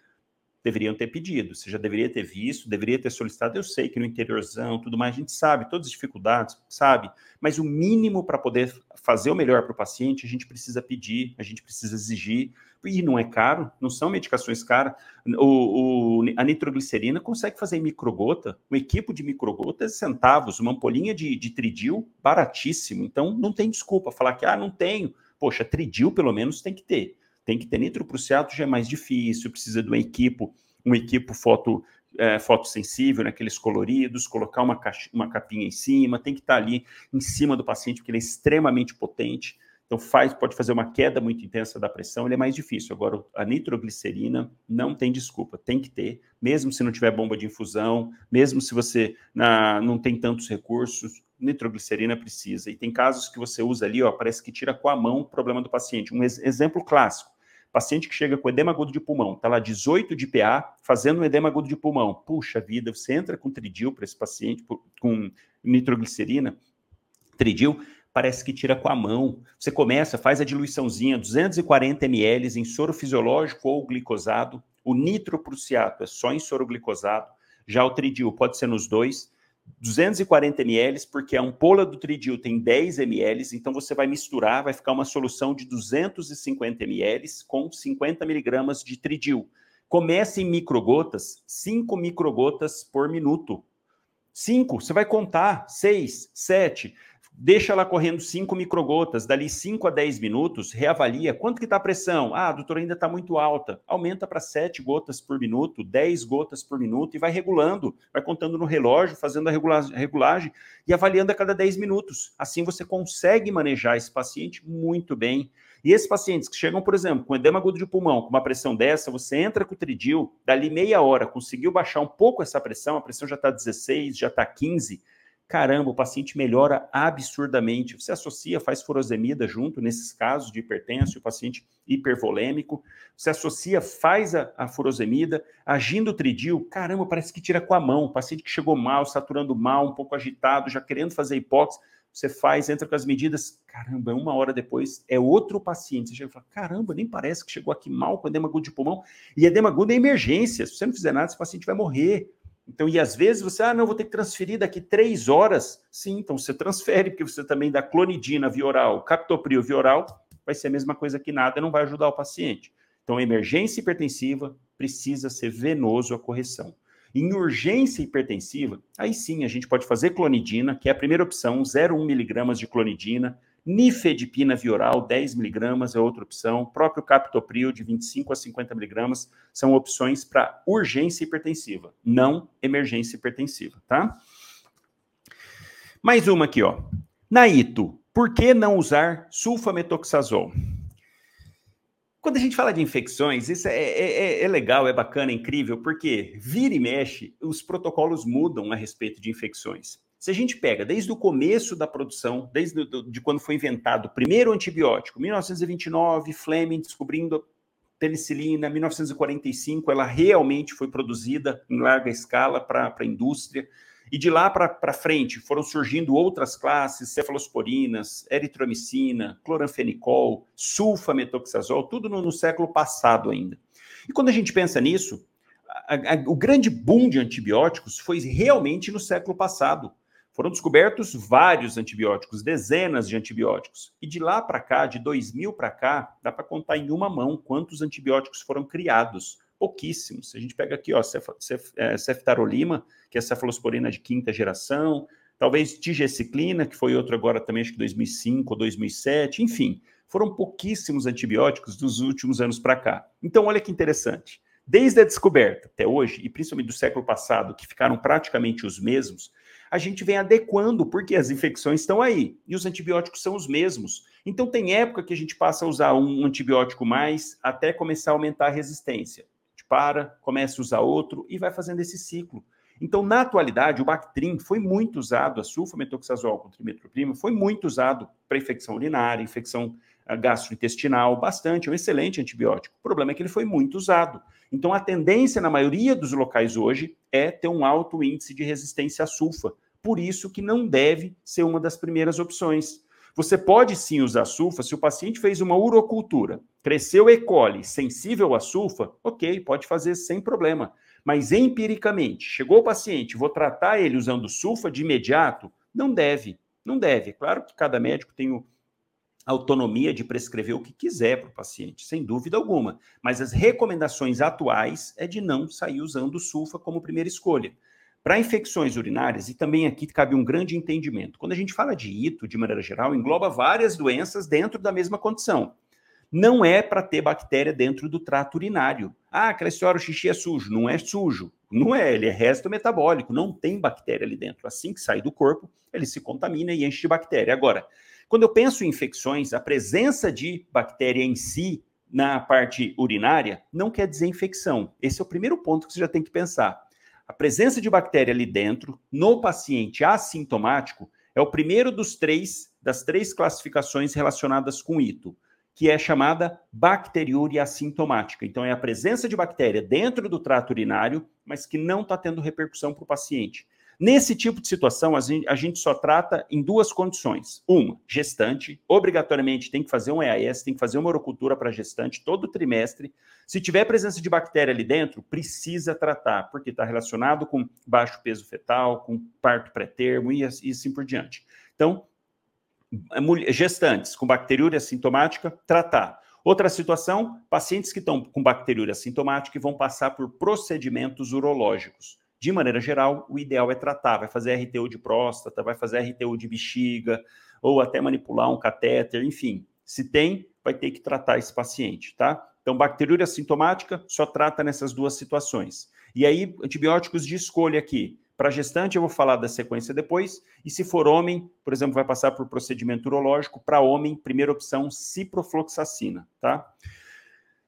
deveriam ter pedido. Você já deveria ter visto, deveria ter solicitado. Eu sei que no interiorzão, tudo mais, a gente sabe, todas as dificuldades, sabe? Mas o mínimo para poder fazer o melhor para o paciente, a gente precisa pedir, a gente precisa exigir. E não é caro, não são medicações caras. O, o, a nitroglicerina consegue fazer em microgota, um equipo de microgotas, centavos, uma ampolinha de, de tridil, baratíssimo. Então, não tem desculpa falar que, ah, não tenho. Poxa, tridil pelo menos tem que ter. Tem que ter nitroprussiato, já é mais difícil, precisa de um equipo, um equipo foto, é, fotossensível, naqueles coloridos, colocar uma, caixa, uma capinha em cima, tem que estar ali em cima do paciente, porque ele é extremamente potente. Então faz, pode fazer uma queda muito intensa da pressão, ele é mais difícil. Agora, a nitroglicerina não tem desculpa, tem que ter, mesmo se não tiver bomba de infusão, mesmo se você na, não tem tantos recursos, nitroglicerina precisa. E tem casos que você usa ali, ó, parece que tira com a mão o problema do paciente. Um ex exemplo clássico. Paciente que chega com edema agudo de pulmão, está lá 18 de PA, fazendo um edema agudo de pulmão. Puxa vida, você entra com tridil para esse paciente, com nitroglicerina, tridil, parece que tira com a mão. Você começa, faz a diluiçãozinha, 240 ml em soro fisiológico ou glicosado. O nitroprussiato é só em soro glicosado. Já o tridil pode ser nos dois. 240 ml, porque a ampola do tridil tem 10 ml, então você vai misturar, vai ficar uma solução de 250 ml com 50 miligramas de tridil. Comece em microgotas, 5 microgotas por minuto. 5, você vai contar, 6, 7 deixa ela correndo 5 microgotas, dali 5 a 10 minutos, reavalia quanto que está a pressão. Ah, a doutora ainda está muito alta. Aumenta para 7 gotas por minuto, 10 gotas por minuto e vai regulando, vai contando no relógio, fazendo a regulagem e avaliando a cada 10 minutos. Assim você consegue manejar esse paciente muito bem. E esses pacientes que chegam, por exemplo, com edema agudo de pulmão, com uma pressão dessa, você entra com o tridil, dali meia hora, conseguiu baixar um pouco essa pressão, a pressão já está 16, já está 15, caramba, o paciente melhora absurdamente. Você associa, faz furosemida junto, nesses casos de hipertenso, o paciente hipervolêmico, você associa, faz a, a furosemida, agindo o tridil, caramba, parece que tira com a mão. O paciente que chegou mal, saturando mal, um pouco agitado, já querendo fazer hipóxia, você faz, entra com as medidas, caramba, uma hora depois é outro paciente. Você chega e fala, caramba, nem parece que chegou aqui mal com edema agudo de pulmão. E edema agudo é emergência. Se você não fizer nada, esse paciente vai morrer. Então, e às vezes você, ah, não, vou ter que transferir daqui três horas. Sim, então você transfere, porque você também dá clonidina via oral, captopril via oral, vai ser a mesma coisa que nada, não vai ajudar o paciente. Então, emergência hipertensiva precisa ser venoso a correção. Em urgência hipertensiva, aí sim a gente pode fazer clonidina, que é a primeira opção, 0,1 miligramas de clonidina, Nifedipina via oral, 10 miligramas é outra opção. Próprio captopril, de 25 a 50 miligramas, são opções para urgência hipertensiva, não emergência hipertensiva, tá? Mais uma aqui, ó. Naito, por que não usar sulfametoxazol? Quando a gente fala de infecções, isso é, é, é, é, legal, é bacana, é incrível, porque vira e mexe, os protocolos mudam a respeito de infecções. Se a gente pega desde o começo da produção, desde do, de quando foi inventado o primeiro antibiótico, 1929, Fleming descobrindo penicilina, 1945, ela realmente foi produzida em larga escala para a indústria. E de lá para frente foram surgindo outras classes, cefalosporinas, eritromicina, cloranfenicol, sulfametoxazol, tudo no, no século passado ainda. E quando a gente pensa nisso, a, a, o grande boom de antibióticos foi realmente no século passado. Foram descobertos vários antibióticos, dezenas de antibióticos. E de lá para cá, de 2000 para cá, dá para contar em uma mão quantos antibióticos foram criados. Pouquíssimos. A gente pega aqui, ó, cef, cef, é, ceftarolima, que é cefalosporina de quinta geração, talvez tigeciclina, que foi outro agora também, acho que 2005 ou 2007, enfim, foram pouquíssimos antibióticos dos últimos anos para cá. Então, olha que interessante. Desde a descoberta até hoje, e principalmente do século passado, que ficaram praticamente os mesmos, a gente vem adequando, porque as infecções estão aí e os antibióticos são os mesmos. Então, tem época que a gente passa a usar um antibiótico mais até começar a aumentar a resistência. A gente para, começa a usar outro e vai fazendo esse ciclo. Então, na atualidade, o Bactrim foi muito usado, a sulfametoxazol com trimetroprima foi muito usado para infecção urinária, infecção ah, gastrointestinal, bastante, é um excelente antibiótico. O problema é que ele foi muito usado. Então, a tendência na maioria dos locais hoje é ter um alto índice de resistência a sulfa. Por isso que não deve ser uma das primeiras opções. Você pode sim usar sulfa se o paciente fez uma urocultura Cresceu E. coli sensível a sulfa, ok, pode fazer sem problema. Mas empiricamente, chegou o paciente, vou tratar ele usando sulfa de imediato? Não deve, não deve. É claro que cada médico tem o, autonomia de prescrever o que quiser para o paciente, sem dúvida alguma. Mas as recomendações atuais é de não sair usando sulfa como primeira escolha. Para infecções urinárias, e também aqui cabe um grande entendimento. Quando a gente fala de ito, de maneira geral, engloba várias doenças dentro da mesma condição. Não é para ter bactéria dentro do trato urinário. Ah, aquela o xixi é sujo. Não é sujo. Não é, ele é resto metabólico, não tem bactéria ali dentro. Assim que sai do corpo, ele se contamina e enche de bactéria. Agora, quando eu penso em infecções, a presença de bactéria em si na parte urinária não quer dizer infecção. Esse é o primeiro ponto que você já tem que pensar. A presença de bactéria ali dentro, no paciente assintomático, é o primeiro dos três, das três classificações relacionadas com ito, que é chamada bacteriúria assintomática. Então, é a presença de bactéria dentro do trato urinário, mas que não está tendo repercussão para o paciente. Nesse tipo de situação, a gente só trata em duas condições. Uma, gestante, obrigatoriamente tem que fazer um EAS, tem que fazer uma orocultura para gestante todo trimestre. Se tiver presença de bactéria ali dentro, precisa tratar, porque está relacionado com baixo peso fetal, com parto pré-termo e assim por diante. Então, gestantes com bacteriúria sintomática, tratar. Outra situação, pacientes que estão com bacteriúria sintomática e vão passar por procedimentos urológicos de maneira geral, o ideal é tratar, vai fazer RTU de próstata, vai fazer RTU de bexiga, ou até manipular um catéter, enfim. Se tem, vai ter que tratar esse paciente, tá? Então, bacteriúria sintomática só trata nessas duas situações. E aí, antibióticos de escolha aqui. Para gestante, eu vou falar da sequência depois. E se for homem, por exemplo, vai passar por procedimento urológico. Para homem, primeira opção, ciprofloxacina, tá?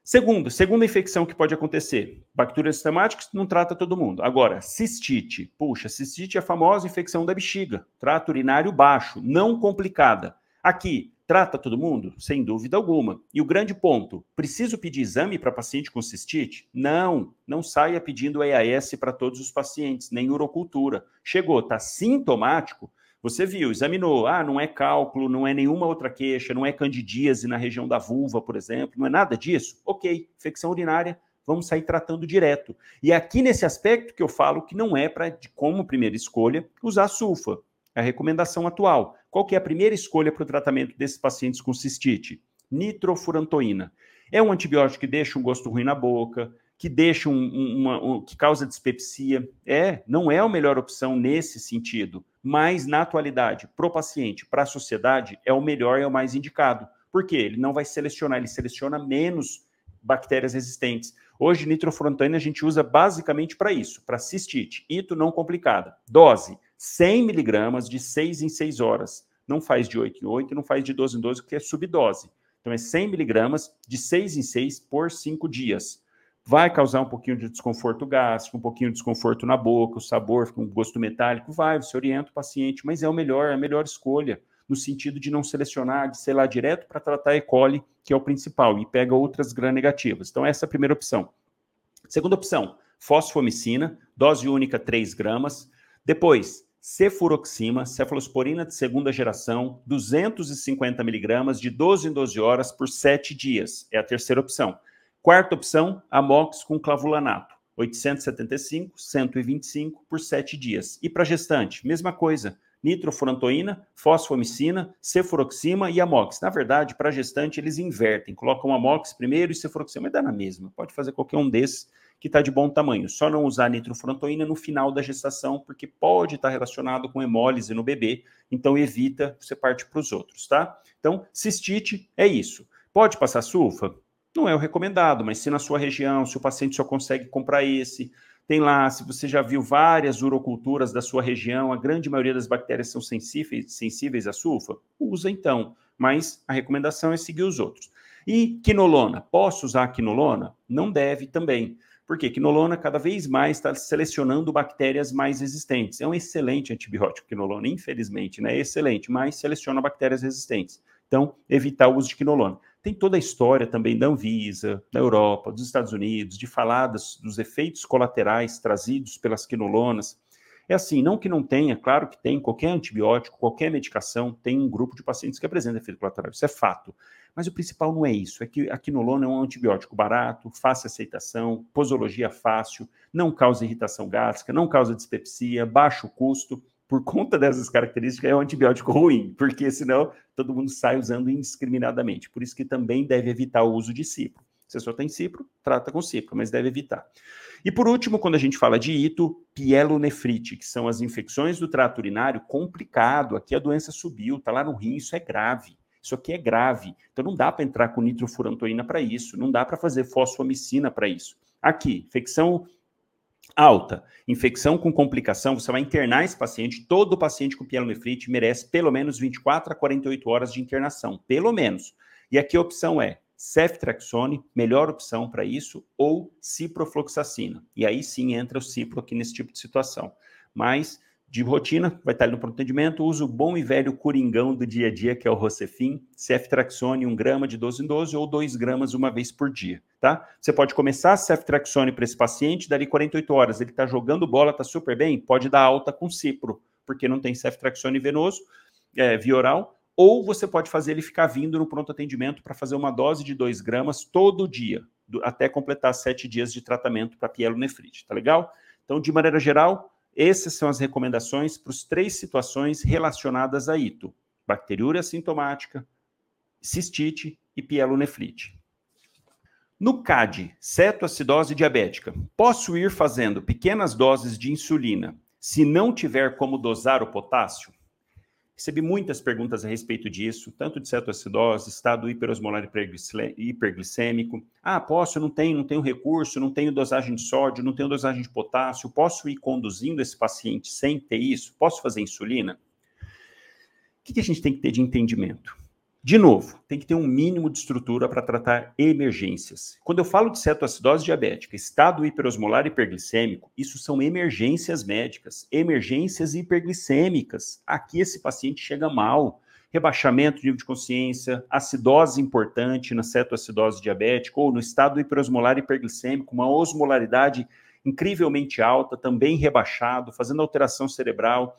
Segundo, segunda infecção que pode acontecer, bactérias sistemáticas não trata todo mundo. Agora, cistite. Puxa, cistite é a famosa infecção da bexiga, trato urinário baixo, não complicada. Aqui, trata todo mundo? Sem dúvida alguma. E o grande ponto, preciso pedir exame para paciente com cistite? Não, não saia pedindo EAS para todos os pacientes, nem urocultura. Chegou, está sintomático, você viu, examinou, ah, não é cálculo, não é nenhuma outra queixa, não é candidíase na região da vulva, por exemplo, não é nada disso? Ok, infecção urinária, vamos sair tratando direto. E é aqui nesse aspecto que eu falo que não é para, como primeira escolha, usar sulfa. É a recomendação atual. Qual que é a primeira escolha para o tratamento desses pacientes com cistite? Nitrofurantoína. É um antibiótico que deixa um gosto ruim na boca, que deixa um, uma, um, que causa dispepsia. É, não é a melhor opção nesse sentido, mas na atualidade, para o paciente, para a sociedade, é o melhor e é o mais indicado. Por quê? Ele não vai selecionar, ele seleciona menos bactérias resistentes. Hoje, nitrofurantoína a gente usa basicamente para isso, para cistite, ito não complicada. Dose, 100 miligramas de 6 em 6 horas. Não faz de 8 em 8, não faz de 12 em 12, porque é subdose. Então, é 100 miligramas de 6 em 6 por 5 dias vai causar um pouquinho de desconforto gástrico, um pouquinho de desconforto na boca, o sabor fica um gosto metálico, vai, você orienta o paciente, mas é o melhor, é a melhor escolha, no sentido de não selecionar, de ser lá direto para tratar E. coli, que é o principal, e pega outras gram-negativas. Então, essa é a primeira opção. Segunda opção, fosfomicina, dose única 3 gramas. Depois, cefuroxima, cefalosporina de segunda geração, 250 miligramas, de 12 em 12 horas por 7 dias. É a terceira opção. Quarta opção, amox com clavulanato, 875, 125 por 7 dias. E para gestante, mesma coisa, nitrofurantoína, fosfomicina, cefuroxima e amox. Na verdade, para gestante eles invertem, colocam amox primeiro e cefuroxima, mas dá na mesma. Pode fazer qualquer um desses que está de bom tamanho. Só não usar nitrofurantoína no final da gestação, porque pode estar tá relacionado com hemólise no bebê, então evita, você parte para os outros, tá? Então, cistite é isso. Pode passar sulfa? Não é o recomendado, mas se na sua região, se o paciente só consegue comprar esse, tem lá, se você já viu várias uroculturas da sua região, a grande maioria das bactérias são sensíveis, sensíveis a sulfa, usa então, mas a recomendação é seguir os outros. E quinolona, posso usar quinolona? Não deve também, porque quinolona cada vez mais está selecionando bactérias mais resistentes. É um excelente antibiótico quinolona, infelizmente, né? É excelente, mas seleciona bactérias resistentes. Então, evitar o uso de quinolona. Tem toda a história também da Anvisa, da Europa, dos Estados Unidos, de falar dos, dos efeitos colaterais trazidos pelas quinolonas. É assim, não que não tenha, claro que tem, qualquer antibiótico, qualquer medicação tem um grupo de pacientes que apresenta efeito colateral, isso é fato. Mas o principal não é isso, é que a quinolona é um antibiótico barato, fácil aceitação, posologia fácil, não causa irritação gástrica, não causa dispepsia, baixo custo. Por conta dessas características, é um antibiótico ruim, porque senão todo mundo sai usando indiscriminadamente. Por isso que também deve evitar o uso de cipro. A pessoa tem cipro, trata com cipro, mas deve evitar. E por último, quando a gente fala de ito, pielonefrite, que são as infecções do trato urinário, complicado. Aqui a doença subiu, está lá no rim, isso é grave. Isso aqui é grave. Então não dá para entrar com nitrofurantoína para isso, não dá para fazer fosfomicina para isso. Aqui, infecção alta, infecção com complicação, você vai internar esse paciente, todo paciente com pielonefrite merece pelo menos 24 a 48 horas de internação, pelo menos. E aqui a opção é ceftriaxone, melhor opção para isso, ou ciprofloxacina. E aí sim entra o cipro aqui nesse tipo de situação. Mas de rotina, vai estar ali no pronto atendimento, usa o bom e velho coringão do dia a dia, que é o Rocefin, ceftraxone 1 grama de 12 em 12 ou 2 gramas uma vez por dia, tá? Você pode começar ceftraxone para esse paciente, dali 48 horas, ele está jogando bola, está super bem, pode dar alta com cipro, porque não tem ceftraxone venoso, é, via oral, ou você pode fazer ele ficar vindo no pronto atendimento para fazer uma dose de 2 gramas todo dia, do, até completar 7 dias de tratamento para pielonefrite, tá legal? Então, de maneira geral, essas são as recomendações para as três situações relacionadas a ito: bacteriúria sintomática, cistite e pielonefrite. No CAD, cetoacidose diabética, posso ir fazendo pequenas doses de insulina se não tiver como dosar o potássio? Recebi muitas perguntas a respeito disso, tanto de cetoacidose, estado hiperosmolar hiperglicêmico. Ah, posso, não tenho, não tenho recurso, não tenho dosagem de sódio, não tenho dosagem de potássio, posso ir conduzindo esse paciente sem ter isso? Posso fazer insulina? O que a gente tem que ter de entendimento? De novo, tem que ter um mínimo de estrutura para tratar emergências. Quando eu falo de cetoacidose diabética, estado hiperosmolar hiperglicêmico, isso são emergências médicas, emergências hiperglicêmicas. Aqui esse paciente chega mal, rebaixamento de nível de consciência, acidose importante na cetoacidose diabética ou no estado hiperosmolar hiperglicêmico, uma osmolaridade incrivelmente alta, também rebaixado, fazendo alteração cerebral,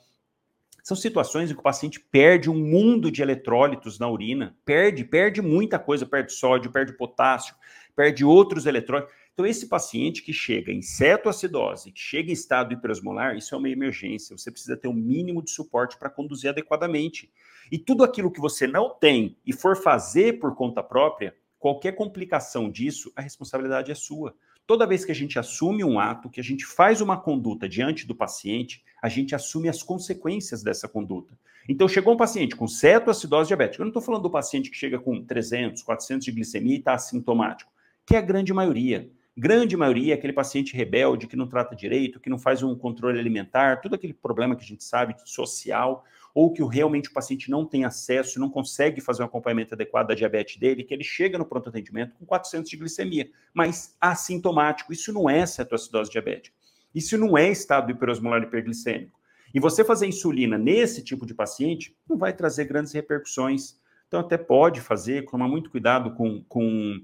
são situações em que o paciente perde um mundo de eletrólitos na urina, perde, perde muita coisa, perde sódio, perde potássio, perde outros eletrólitos. Então, esse paciente que chega em cetoacidose, que chega em estado hiperosmolar, isso é uma emergência. Você precisa ter um mínimo de suporte para conduzir adequadamente. E tudo aquilo que você não tem e for fazer por conta própria, qualquer complicação disso, a responsabilidade é sua. Toda vez que a gente assume um ato, que a gente faz uma conduta diante do paciente, a gente assume as consequências dessa conduta. Então, chegou um paciente com cetoacidose diabética. Eu não estou falando do paciente que chega com 300, 400 de glicemia e está assintomático, que é a grande maioria. Grande maioria é aquele paciente rebelde que não trata direito, que não faz um controle alimentar, todo aquele problema que a gente sabe social, ou que realmente o paciente não tem acesso, não consegue fazer um acompanhamento adequado da diabetes dele, que ele chega no pronto atendimento com 400 de glicemia, mas assintomático. Isso não é cetoacidose diabética. Isso não é estado hiperosmolar hiperglicêmico. E você fazer insulina nesse tipo de paciente não vai trazer grandes repercussões. Então, até pode fazer, tomar muito cuidado com, com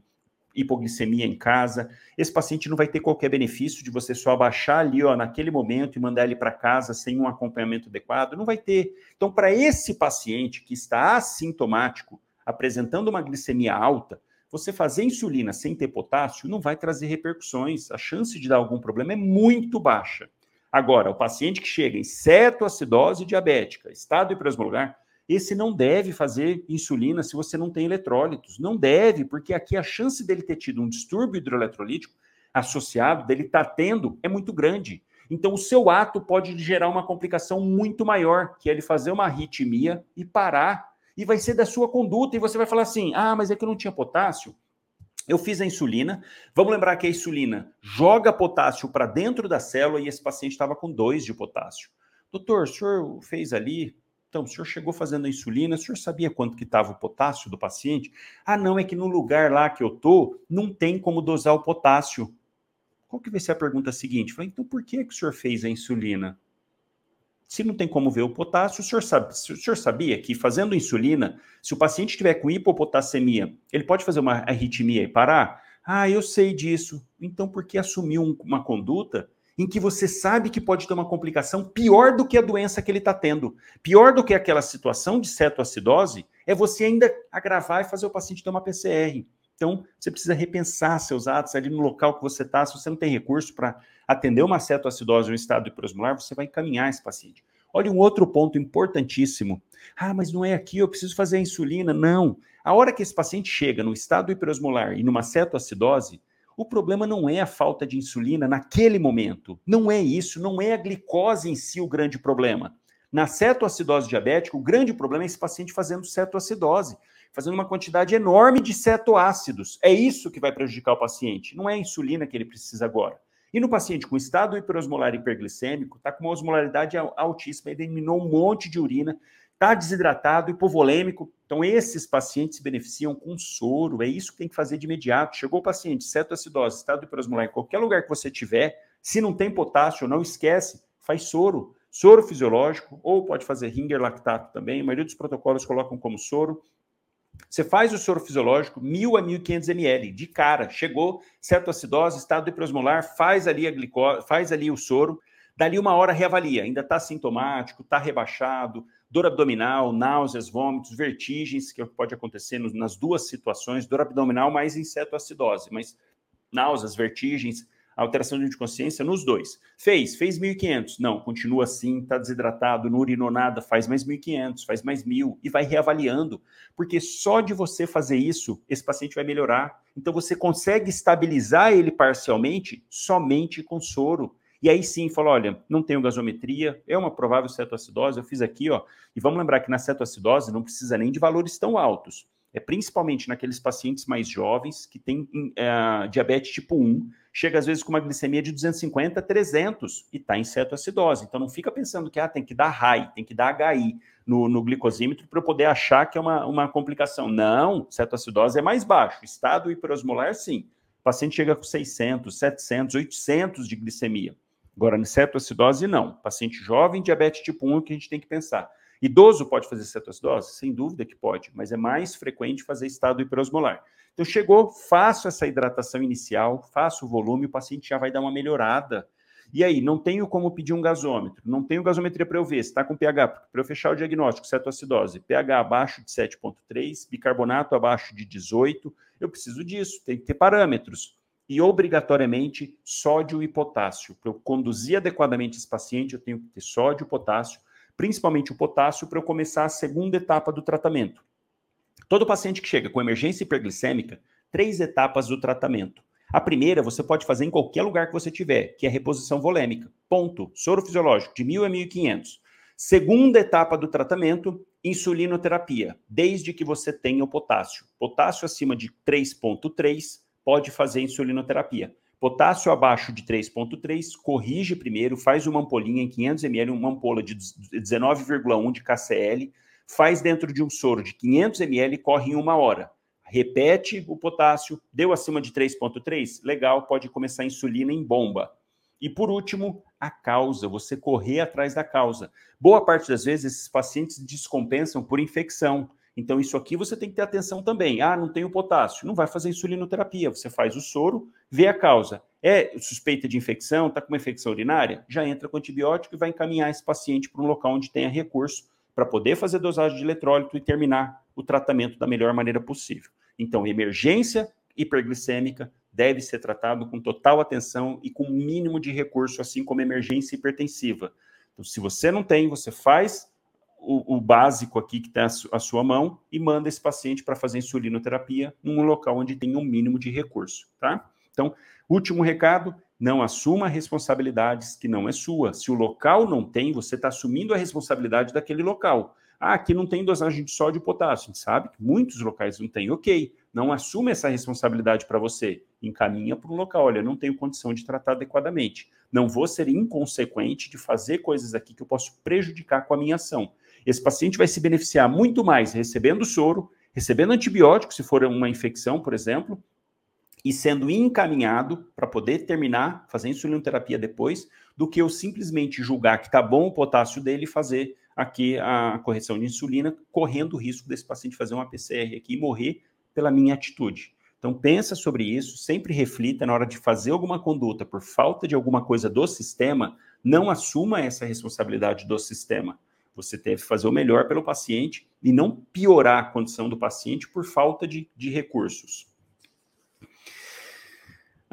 hipoglicemia em casa. Esse paciente não vai ter qualquer benefício de você só abaixar ali, ó, naquele momento e mandar ele para casa sem um acompanhamento adequado. Não vai ter. Então, para esse paciente que está assintomático, apresentando uma glicemia alta, você fazer insulina sem ter potássio não vai trazer repercussões. A chance de dar algum problema é muito baixa. Agora, o paciente que chega em cetoacidose diabética, estado hiperosmolar, esse não deve fazer insulina se você não tem eletrólitos. Não deve, porque aqui a chance dele ter tido um distúrbio hidroeletrolítico associado, dele estar tá tendo, é muito grande. Então, o seu ato pode gerar uma complicação muito maior, que é ele fazer uma arritmia e parar. E vai ser da sua conduta. E você vai falar assim: ah, mas é que eu não tinha potássio. Eu fiz a insulina. Vamos lembrar que a insulina joga potássio para dentro da célula e esse paciente estava com 2 de potássio. Doutor, o senhor fez ali então, o senhor chegou fazendo a insulina, o senhor sabia quanto que estava o potássio do paciente? Ah, não, é que no lugar lá que eu tô, não tem como dosar o potássio. Qual que vai ser a pergunta seguinte? Falei, então por que, que o senhor fez a insulina? Se não tem como ver o potássio, o senhor, sabe, o senhor sabia que fazendo insulina, se o paciente tiver com hipopotassemia, ele pode fazer uma arritmia e parar? Ah, eu sei disso. Então, por que assumiu uma conduta em que você sabe que pode ter uma complicação pior do que a doença que ele está tendo, pior do que aquela situação de cetoacidose é você ainda agravar e fazer o paciente ter uma PCR. Então, você precisa repensar seus atos ali no local que você está. Se você não tem recurso para atender uma cetoacidose ou um estado hiperosmolar, você vai encaminhar esse paciente. Olha um outro ponto importantíssimo. Ah, mas não é aqui, eu preciso fazer a insulina. Não. A hora que esse paciente chega no estado hiperosmolar e numa cetoacidose, o problema não é a falta de insulina naquele momento. Não é isso, não é a glicose em si o grande problema. Na cetoacidose diabética, o grande problema é esse paciente fazendo cetoacidose, fazendo uma quantidade enorme de cetoácidos. É isso que vai prejudicar o paciente, não é a insulina que ele precisa agora. E no paciente com estado hiperosmolar hiperglicêmico, está com uma osmolaridade altíssima, eliminou um monte de urina, está desidratado, hipovolêmico. Então, esses pacientes se beneficiam com soro. É isso que tem que fazer de imediato. Chegou o paciente, cetoacidose, estado hiperosmolar, em qualquer lugar que você tiver, se não tem potássio, não esquece, faz soro. Soro fisiológico, ou pode fazer ringer lactato também. A maioria dos protocolos colocam como soro. Você faz o soro fisiológico, 1.000 a 1.500 ml, de cara. Chegou, cetoacidose, estado hiperosmolar, faz ali a glicose, faz ali o soro. Dali uma hora reavalia, ainda está sintomático, está rebaixado, dor abdominal, náuseas, vômitos, vertigens, que pode acontecer nas duas situações, dor abdominal mais em cetoacidose, mas náuseas, vertigens, alteração de consciência nos dois. Fez, fez 1.500. Não, continua assim, está desidratado, não urinou nada, faz mais 1.500, faz mais 1.000 e vai reavaliando. Porque só de você fazer isso, esse paciente vai melhorar. Então você consegue estabilizar ele parcialmente somente com soro. E aí sim, falou, olha, não tenho gasometria, é uma provável cetoacidose, eu fiz aqui, ó. E vamos lembrar que na cetoacidose não precisa nem de valores tão altos. É principalmente naqueles pacientes mais jovens que têm é, diabetes tipo 1, chega às vezes com uma glicemia de 250, 300 e está em cetoacidose. Então não fica pensando que ah, tem que dar high, tem que dar HI no, no glicosímetro para eu poder achar que é uma, uma complicação. Não, cetoacidose é mais baixo. Estado hiperosmolar, sim. O paciente chega com 600, 700, 800 de glicemia. Agora, no cetoacidose, não. Paciente jovem, diabetes tipo 1 é que a gente tem que pensar. Idoso pode fazer cetoacidose? Sem dúvida que pode, mas é mais frequente fazer estado hiperosmolar. Então, chegou, faço essa hidratação inicial, faço o volume, o paciente já vai dar uma melhorada. E aí, não tenho como pedir um gasômetro, não tenho gasometria para eu ver se está com pH, para eu fechar o diagnóstico, cetoacidose, pH abaixo de 7,3, bicarbonato abaixo de 18, eu preciso disso, tem que ter parâmetros. E, obrigatoriamente, sódio e potássio. Para eu conduzir adequadamente esse paciente, eu tenho que ter sódio potássio, principalmente o potássio, para eu começar a segunda etapa do tratamento. Todo paciente que chega com emergência hiperglicêmica, três etapas do tratamento. A primeira você pode fazer em qualquer lugar que você tiver, que é reposição volêmica. Ponto. Soro fisiológico de 1.000 a 1.500. Segunda etapa do tratamento, insulinoterapia, desde que você tenha o potássio. Potássio acima de 3,3 pode fazer insulinoterapia. Potássio abaixo de 3,3, corrige primeiro, faz uma ampolinha em 500 ml, uma ampola de 19,1 de KCL, faz dentro de um soro de 500 ml e corre em uma hora. Repete o potássio, deu acima de 3,3? Legal, pode começar a insulina em bomba. E por último, a causa, você correr atrás da causa. Boa parte das vezes esses pacientes descompensam por infecção. Então, isso aqui você tem que ter atenção também. Ah, não tenho potássio. Não vai fazer insulinoterapia. Você faz o soro, vê a causa. É suspeita de infecção, está com uma infecção urinária? Já entra com antibiótico e vai encaminhar esse paciente para um local onde tenha recurso para poder fazer dosagem de eletrólito e terminar o tratamento da melhor maneira possível. Então, emergência hiperglicêmica deve ser tratado com total atenção e com mínimo de recurso, assim como emergência hipertensiva. Então, se você não tem, você faz o, o básico aqui que está à sua mão e manda esse paciente para fazer insulinoterapia num local onde tem um mínimo de recurso, tá? Então, último recado, não assuma responsabilidades que não é sua. Se o local não tem, você está assumindo a responsabilidade daquele local. Ah, aqui não tem dosagem de sódio e potássio. A gente sabe que muitos locais não tem. Ok, não assume essa responsabilidade para você. Encaminha para um local. Olha, não tenho condição de tratar adequadamente. Não vou ser inconsequente de fazer coisas aqui que eu posso prejudicar com a minha ação. Esse paciente vai se beneficiar muito mais recebendo soro, recebendo antibiótico, se for uma infecção, por exemplo, e sendo encaminhado para poder terminar, fazer insulinoterapia depois, do que eu simplesmente julgar que está bom o potássio dele e fazer aqui a correção de insulina, correndo o risco desse paciente fazer uma PCR aqui e morrer pela minha atitude. Então pensa sobre isso, sempre reflita na hora de fazer alguma conduta por falta de alguma coisa do sistema, não assuma essa responsabilidade do sistema. Você deve fazer o melhor pelo paciente e não piorar a condição do paciente por falta de, de recursos.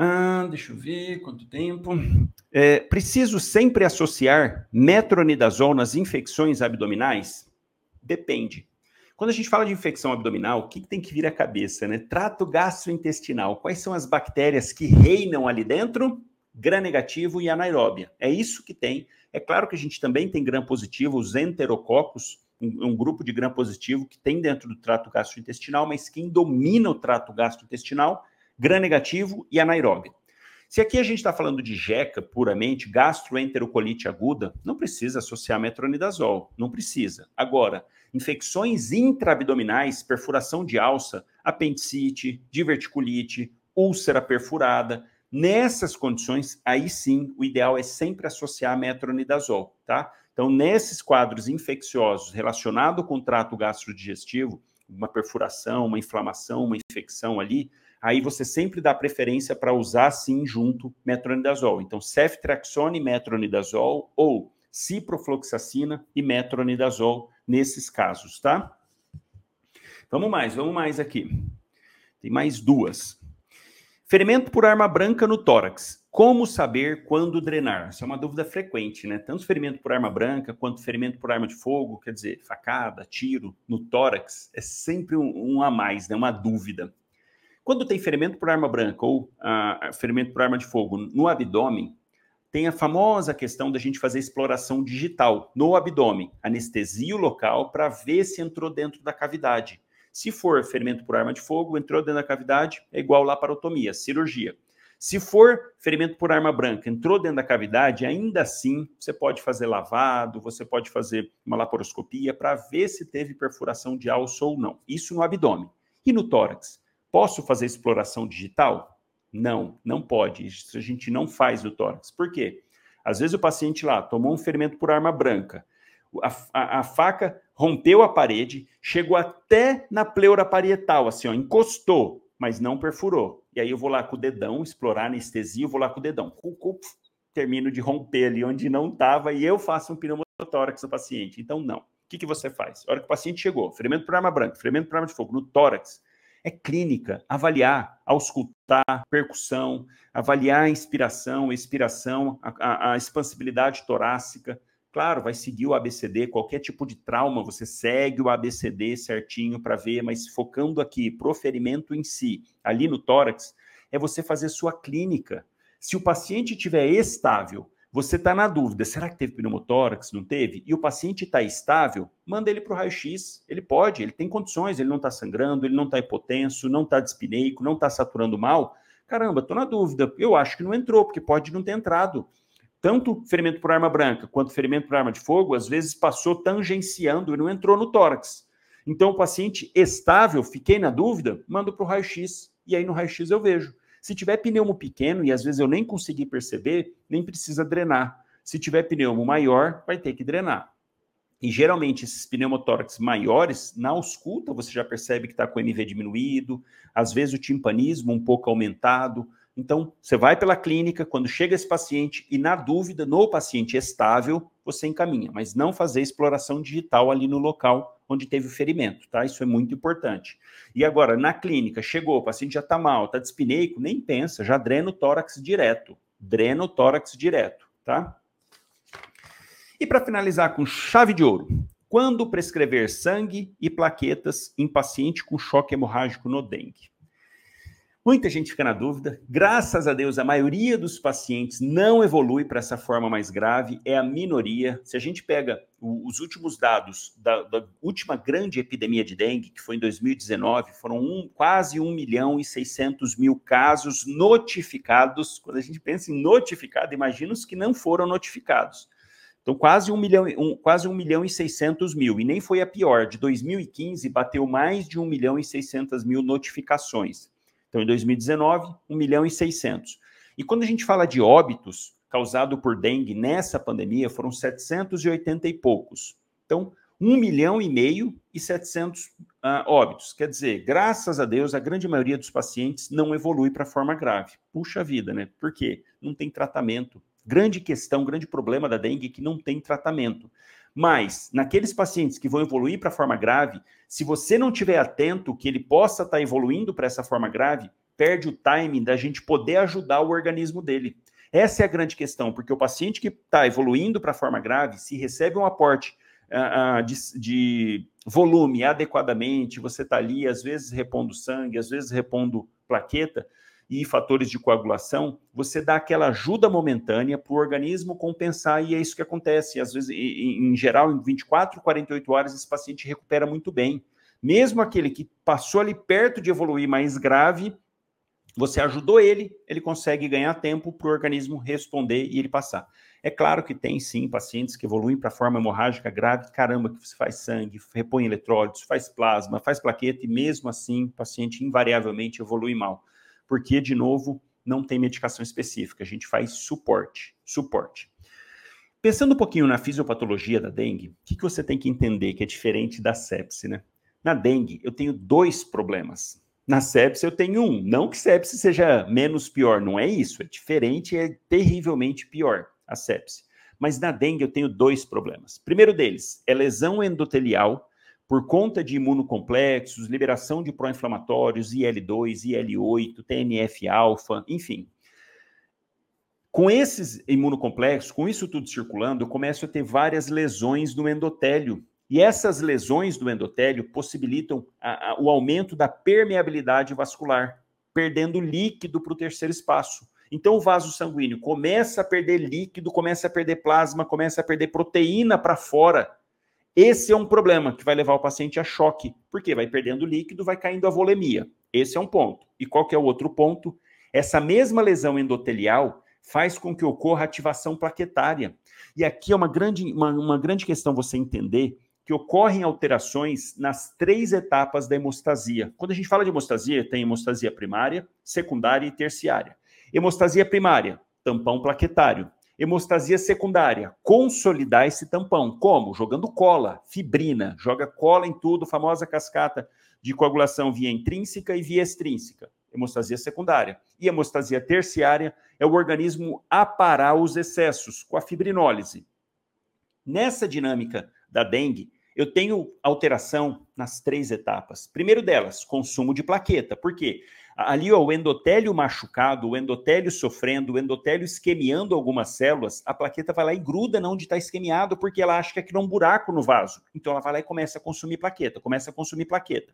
Ah, deixa eu ver quanto tempo. É, preciso sempre associar metronidazol nas infecções abdominais? Depende. Quando a gente fala de infecção abdominal, o que, que tem que vir à cabeça, né? Trato gastrointestinal. Quais são as bactérias que reinam ali dentro? Gram-negativo e anaeróbia. É isso que tem. É claro que a gente também tem gram-positivo, os enterococos, um, um grupo de gram-positivo que tem dentro do trato gastrointestinal, mas quem domina o trato gastrointestinal, gram-negativo e anaeróbia. Se aqui a gente está falando de jeca puramente, gastroenterocolite aguda, não precisa associar metronidazol, não precisa. Agora, infecções intraabdominais, perfuração de alça, apendicite, diverticulite, úlcera perfurada, nessas condições, aí sim, o ideal é sempre associar metronidazol, tá? Então, nesses quadros infecciosos relacionados com o trato gastrodigestivo, uma perfuração, uma inflamação, uma infecção ali, aí você sempre dá preferência para usar sim junto metronidazol. Então, ceftriaxone, metronidazol ou ciprofloxacina e metronidazol nesses casos, tá? Vamos mais, vamos mais aqui. Tem mais duas. Ferimento por arma branca no tórax. Como saber quando drenar? Essa é uma dúvida frequente, né? Tanto ferimento por arma branca quanto ferimento por arma de fogo, quer dizer, facada, tiro no tórax, é sempre um, um a mais, né? Uma dúvida. Quando tem ferimento por arma branca ou uh, ferimento por arma de fogo no abdômen, tem a famosa questão da gente fazer exploração digital no abdômen, anestesia o local para ver se entrou dentro da cavidade. Se for ferimento por arma de fogo, entrou dentro da cavidade, é igual laparotomia, cirurgia. Se for ferimento por arma branca, entrou dentro da cavidade, ainda assim você pode fazer lavado, você pode fazer uma laparoscopia para ver se teve perfuração de alça ou não. Isso no abdômen. E no tórax? Posso fazer exploração digital? Não, não pode. Isso a gente não faz no tórax. Por quê? Às vezes o paciente lá tomou um ferimento por arma branca, a, a, a faca rompeu a parede, chegou até na pleura parietal, assim, ó, encostou, mas não perfurou. E aí eu vou lá com o dedão, explorar anestesia, eu vou lá com o dedão. termino de romper ali onde não estava e eu faço um pneumotórax no paciente. Então, não. O que, que você faz? A hora que o paciente chegou, ferimento por arma branca, ferimento por arma de fogo, no tórax, é clínica, avaliar, auscultar, percussão, avaliar a inspiração, expiração, a, a, a expansibilidade torácica. Claro, vai seguir o ABCD, qualquer tipo de trauma, você segue o ABCD certinho para ver, mas focando aqui, proferimento em si, ali no tórax, é você fazer sua clínica. Se o paciente estiver estável, você está na dúvida, será que teve pneumotórax? Não teve? E o paciente está estável? Manda ele para o raio-x. Ele pode, ele tem condições, ele não está sangrando, ele não está hipotenso, não está dispineico, não está saturando mal. Caramba, estou na dúvida. Eu acho que não entrou, porque pode não ter entrado. Tanto ferimento por arma branca quanto ferimento por arma de fogo, às vezes passou tangenciando e não entrou no tórax. Então, o paciente estável, fiquei na dúvida, mando para o raio-x. E aí no raio-x eu vejo. Se tiver pneumo pequeno, e às vezes eu nem consegui perceber, nem precisa drenar. Se tiver pneumo maior, vai ter que drenar. E geralmente esses pneumotórax maiores, na ausculta, você já percebe que está com o MV diminuído, às vezes o timpanismo um pouco aumentado. Então, você vai pela clínica, quando chega esse paciente e, na dúvida, no paciente estável, você encaminha, mas não fazer exploração digital ali no local onde teve o ferimento, tá? Isso é muito importante. E agora, na clínica, chegou, o paciente já tá mal, tá dispineico, nem pensa, já drena o tórax direto. Drena o tórax direto, tá? E para finalizar com chave de ouro, quando prescrever sangue e plaquetas em paciente com choque hemorrágico no dengue? Muita gente fica na dúvida. Graças a Deus, a maioria dos pacientes não evolui para essa forma mais grave, é a minoria. Se a gente pega os últimos dados da, da última grande epidemia de dengue, que foi em 2019, foram um, quase 1 milhão e 600 mil casos notificados. Quando a gente pensa em notificado, imagina os que não foram notificados. Então, quase 1 milhão, um, quase 1 milhão e 600 mil. E nem foi a pior. De 2015, bateu mais de 1 milhão e 600 mil notificações. Então, em 2019, 1 milhão e 600. E quando a gente fala de óbitos causado por dengue nessa pandemia, foram 780 e poucos. Então, 1 milhão e meio e 700 uh, ah, óbitos. Quer dizer, graças a Deus, a grande maioria dos pacientes não evolui para forma grave. Puxa vida, né? Por quê? Não tem tratamento. Grande questão, grande problema da dengue é que não tem tratamento. Mas, naqueles pacientes que vão evoluir para forma grave, se você não tiver atento que ele possa estar tá evoluindo para essa forma grave, perde o timing da gente poder ajudar o organismo dele. Essa é a grande questão, porque o paciente que está evoluindo para forma grave, se recebe um aporte uh, de, de, volume adequadamente, você está ali, às vezes repondo sangue, às vezes repondo plaqueta e fatores de coagulação, você dá aquela ajuda momentânea para o organismo compensar, e é isso que acontece. Às vezes, em, geral, em 24, 48 horas, esse paciente recupera muito bem. Mesmo aquele que passou ali perto de evoluir mais grave, você ajudou ele, ele consegue ganhar tempo para o organismo responder e ele passar. É claro que tem sim pacientes que evoluem para forma hemorrágica grave, caramba, que você faz sangue, repõe eletrólitos, faz plasma, faz plaqueta, e mesmo assim o paciente invariavelmente evolui mal. Porque, de novo, não tem medicação específica, a gente faz suporte. Suporte. Pensando um pouquinho na fisiopatologia da dengue, o que, que você tem que entender que é diferente da sepse, né? Na dengue, eu tenho dois problemas. Na sepse eu tenho um. Não que sepse seja menos pior, não é isso. É diferente, é terrivelmente pior a sepse. Mas na dengue eu tenho dois problemas. Primeiro deles é lesão endotelial por conta de imunocomplexos, liberação de pró-inflamatórios, IL-2, IL-8, TNF-alfa, enfim. Com esses imunocomplexos, com isso tudo circulando, eu começo a ter várias lesões no endotélio e essas lesões do endotélio possibilitam a, a, o aumento da permeabilidade vascular, perdendo líquido para o terceiro espaço. Então, o vaso sanguíneo começa a perder líquido, começa a perder plasma, começa a perder proteína para fora. Esse é um problema que vai levar o paciente a choque, porque vai perdendo líquido, vai caindo a volemia. Esse é um ponto. E qual que é o outro ponto? Essa mesma lesão endotelial faz com que ocorra ativação plaquetária. E aqui é uma grande, uma, uma grande questão você entender que ocorrem alterações nas três etapas da hemostasia. Quando a gente fala de hemostasia, tem hemostasia primária, secundária e terciária. Hemostasia primária, tampão plaquetário. Hemostasia secundária, consolidar esse tampão. Como? Jogando cola, fibrina, joga cola em tudo, famosa cascata de coagulação via intrínseca e via extrínseca. Hemostasia secundária. E hemostasia terciária é o organismo aparar os excessos com a fibrinólise. Nessa dinâmica da dengue, eu tenho alteração nas três etapas. Primeiro delas, consumo de plaqueta. Por quê? Ali, ó, o endotélio machucado, o endotélio sofrendo, o endotélio esquemiando algumas células, a plaqueta vai lá e gruda onde está esquemiado, porque ela acha que aquilo é um buraco no vaso. Então, ela vai lá e começa a consumir plaqueta, começa a consumir plaqueta.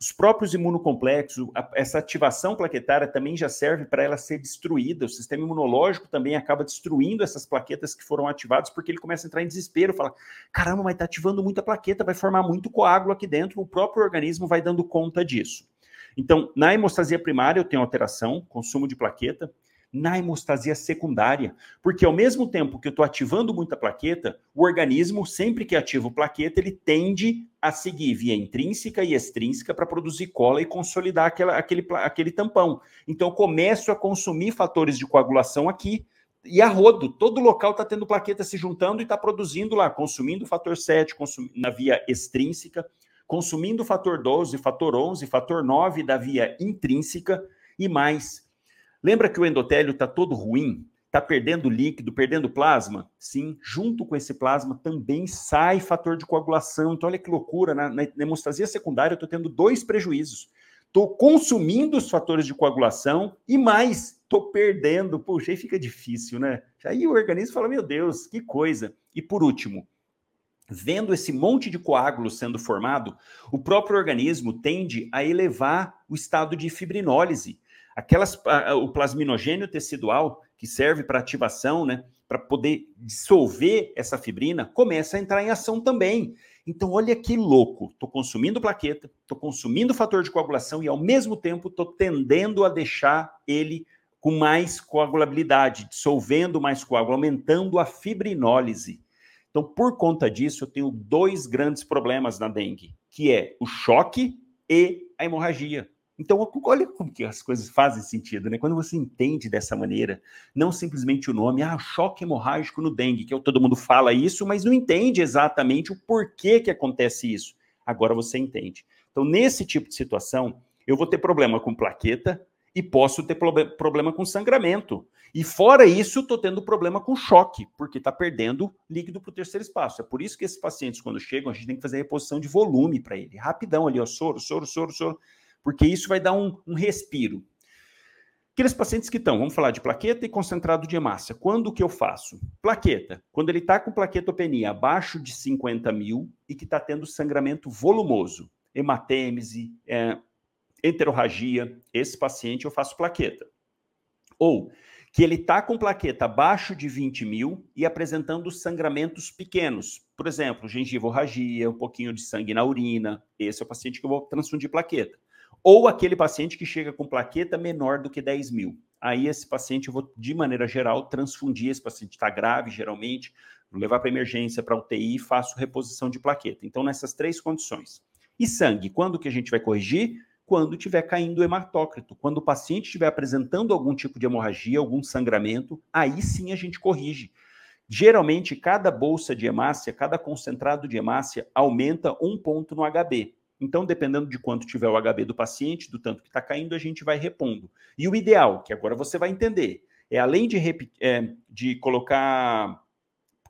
Os próprios imunocomplexos, essa ativação plaquetária também já serve para ela ser destruída. O sistema imunológico também acaba destruindo essas plaquetas que foram ativadas, porque ele começa a entrar em desespero, fala: caramba, mas está ativando muita plaqueta, vai formar muito coágulo aqui dentro, o próprio organismo vai dando conta disso. Então, na hemostasia primária, eu tenho alteração, consumo de plaqueta. Na hemostasia secundária, porque ao mesmo tempo que eu estou ativando muita plaqueta, o organismo, sempre que ativa plaqueta, ele tende a seguir via intrínseca e extrínseca para produzir cola e consolidar aquela, aquele, aquele tampão. Então, eu começo a consumir fatores de coagulação aqui, e a rodo, todo local está tendo plaqueta se juntando e está produzindo lá, consumindo o fator 7 consum, na via extrínseca, consumindo o fator 12, fator 11, fator 9 da via intrínseca e mais. Lembra que o endotélio está todo ruim? Está perdendo líquido, perdendo plasma? Sim, junto com esse plasma também sai fator de coagulação. Então, olha que loucura, na, na hemostasia secundária eu estou tendo dois prejuízos. Estou consumindo os fatores de coagulação e mais, estou perdendo. Puxa, aí fica difícil, né? Aí o organismo fala, meu Deus, que coisa. E por último, vendo esse monte de coágulos sendo formado, o próprio organismo tende a elevar o estado de fibrinólise. Aquelas, o plasminogênio tecidual, que serve para ativação, né, para poder dissolver essa fibrina, começa a entrar em ação também. Então, olha que louco. Estou consumindo plaqueta, estou consumindo fator de coagulação e, ao mesmo tempo, estou tendendo a deixar ele com mais coagulabilidade, dissolvendo mais coágulo, aumentando a fibrinólise. Então, por conta disso, eu tenho dois grandes problemas na dengue, que é o choque e a hemorragia. Então, olha como que as coisas fazem sentido, né? Quando você entende dessa maneira, não simplesmente o nome, ah, choque hemorrágico no dengue, que todo mundo fala isso, mas não entende exatamente o porquê que acontece isso. Agora você entende. Então, nesse tipo de situação, eu vou ter problema com plaqueta e posso ter problema com sangramento. E fora isso, estou tendo problema com choque, porque está perdendo líquido para o terceiro espaço. É por isso que esses pacientes, quando chegam, a gente tem que fazer reposição de volume para ele. Rapidão ali, ó, soro, soro, soro, soro, porque isso vai dar um, um respiro. Aqueles pacientes que estão, vamos falar de plaqueta e concentrado de hemácia. Quando que eu faço? Plaqueta. Quando ele está com plaquetopenia abaixo de 50 mil e que está tendo sangramento volumoso, hematêmese, é, enterorragia, esse paciente eu faço plaqueta. Ou que ele está com plaqueta abaixo de 20 mil e apresentando sangramentos pequenos. Por exemplo, gengivorragia, um pouquinho de sangue na urina. Esse é o paciente que eu vou transfundir plaqueta. Ou aquele paciente que chega com plaqueta menor do que 10 mil. Aí esse paciente eu vou, de maneira geral, transfundir. Esse paciente está grave, geralmente, vou levar para emergência, para UTI faço reposição de plaqueta. Então, nessas três condições. E sangue, quando que a gente vai corrigir? Quando estiver caindo o hematócrito. Quando o paciente estiver apresentando algum tipo de hemorragia, algum sangramento, aí sim a gente corrige. Geralmente, cada bolsa de hemácia, cada concentrado de hemácia aumenta um ponto no HB. Então, dependendo de quanto tiver o HB do paciente, do tanto que está caindo, a gente vai repondo. E o ideal, que agora você vai entender, é além de, é, de colocar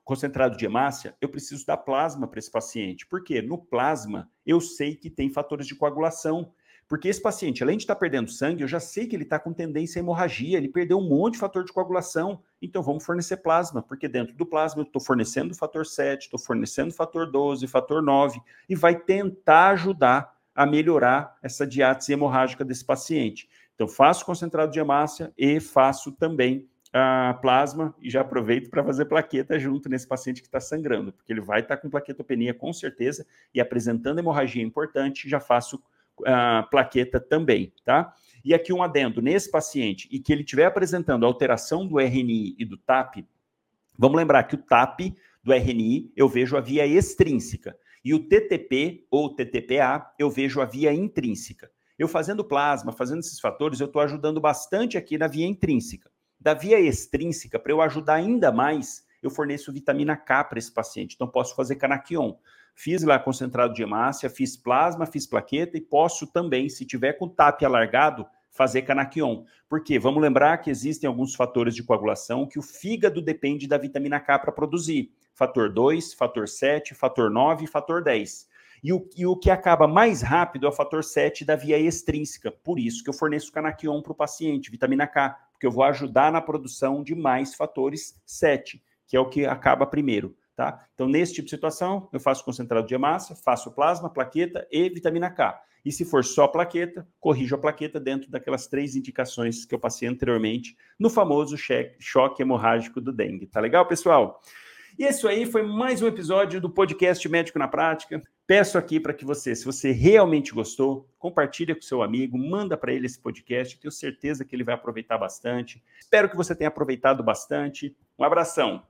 concentrado de hemácia, eu preciso dar plasma para esse paciente. Por quê? No plasma, eu sei que tem fatores de coagulação. Porque esse paciente, além de estar tá perdendo sangue, eu já sei que ele está com tendência à hemorragia, ele perdeu um monte de fator de coagulação. Então vamos fornecer plasma, porque dentro do plasma eu estou fornecendo fator 7, estou fornecendo fator 12, fator 9, e vai tentar ajudar a melhorar essa diátese hemorrágica desse paciente. Então faço concentrado de hemácia e faço também a plasma e já aproveito para fazer plaqueta junto nesse paciente que está sangrando, porque ele vai estar tá com plaquetopenia com certeza e apresentando hemorragia importante, já faço uh, plaqueta também, tá? E aqui um adendo, nesse paciente e que ele estiver apresentando alteração do RNI e do TAP, vamos lembrar que o TAP do RNI eu vejo a via extrínseca e o TTP ou TTPA eu vejo a via intrínseca. Eu fazendo plasma, fazendo esses fatores, eu estou ajudando bastante aqui na via intrínseca. Da via extrínseca, para eu ajudar ainda mais, eu forneço vitamina K para esse paciente. Então, posso fazer canaquion. Fiz lá concentrado de hemácia, fiz plasma, fiz plaqueta e posso também, se tiver com TAP alargado, fazer canaquion. Porque vamos lembrar que existem alguns fatores de coagulação que o fígado depende da vitamina K para produzir. Fator 2, fator 7, fator 9 e fator 10. E o, e o que acaba mais rápido é o fator 7 da via extrínseca. Por isso que eu forneço canaquion para o paciente, vitamina K, porque eu vou ajudar na produção de mais fatores 7, que é o que acaba primeiro. Tá? Então, nesse tipo de situação, eu faço concentrado de hemácia, faço plasma, plaqueta e vitamina K. E se for só plaqueta, corrijo a plaqueta dentro daquelas três indicações que eu passei anteriormente no famoso choque hemorrágico do dengue. Tá legal, pessoal? E isso aí foi mais um episódio do podcast Médico na Prática. Peço aqui para que você, se você realmente gostou, compartilhe com seu amigo, manda para ele esse podcast. Tenho certeza que ele vai aproveitar bastante. Espero que você tenha aproveitado bastante. Um abração.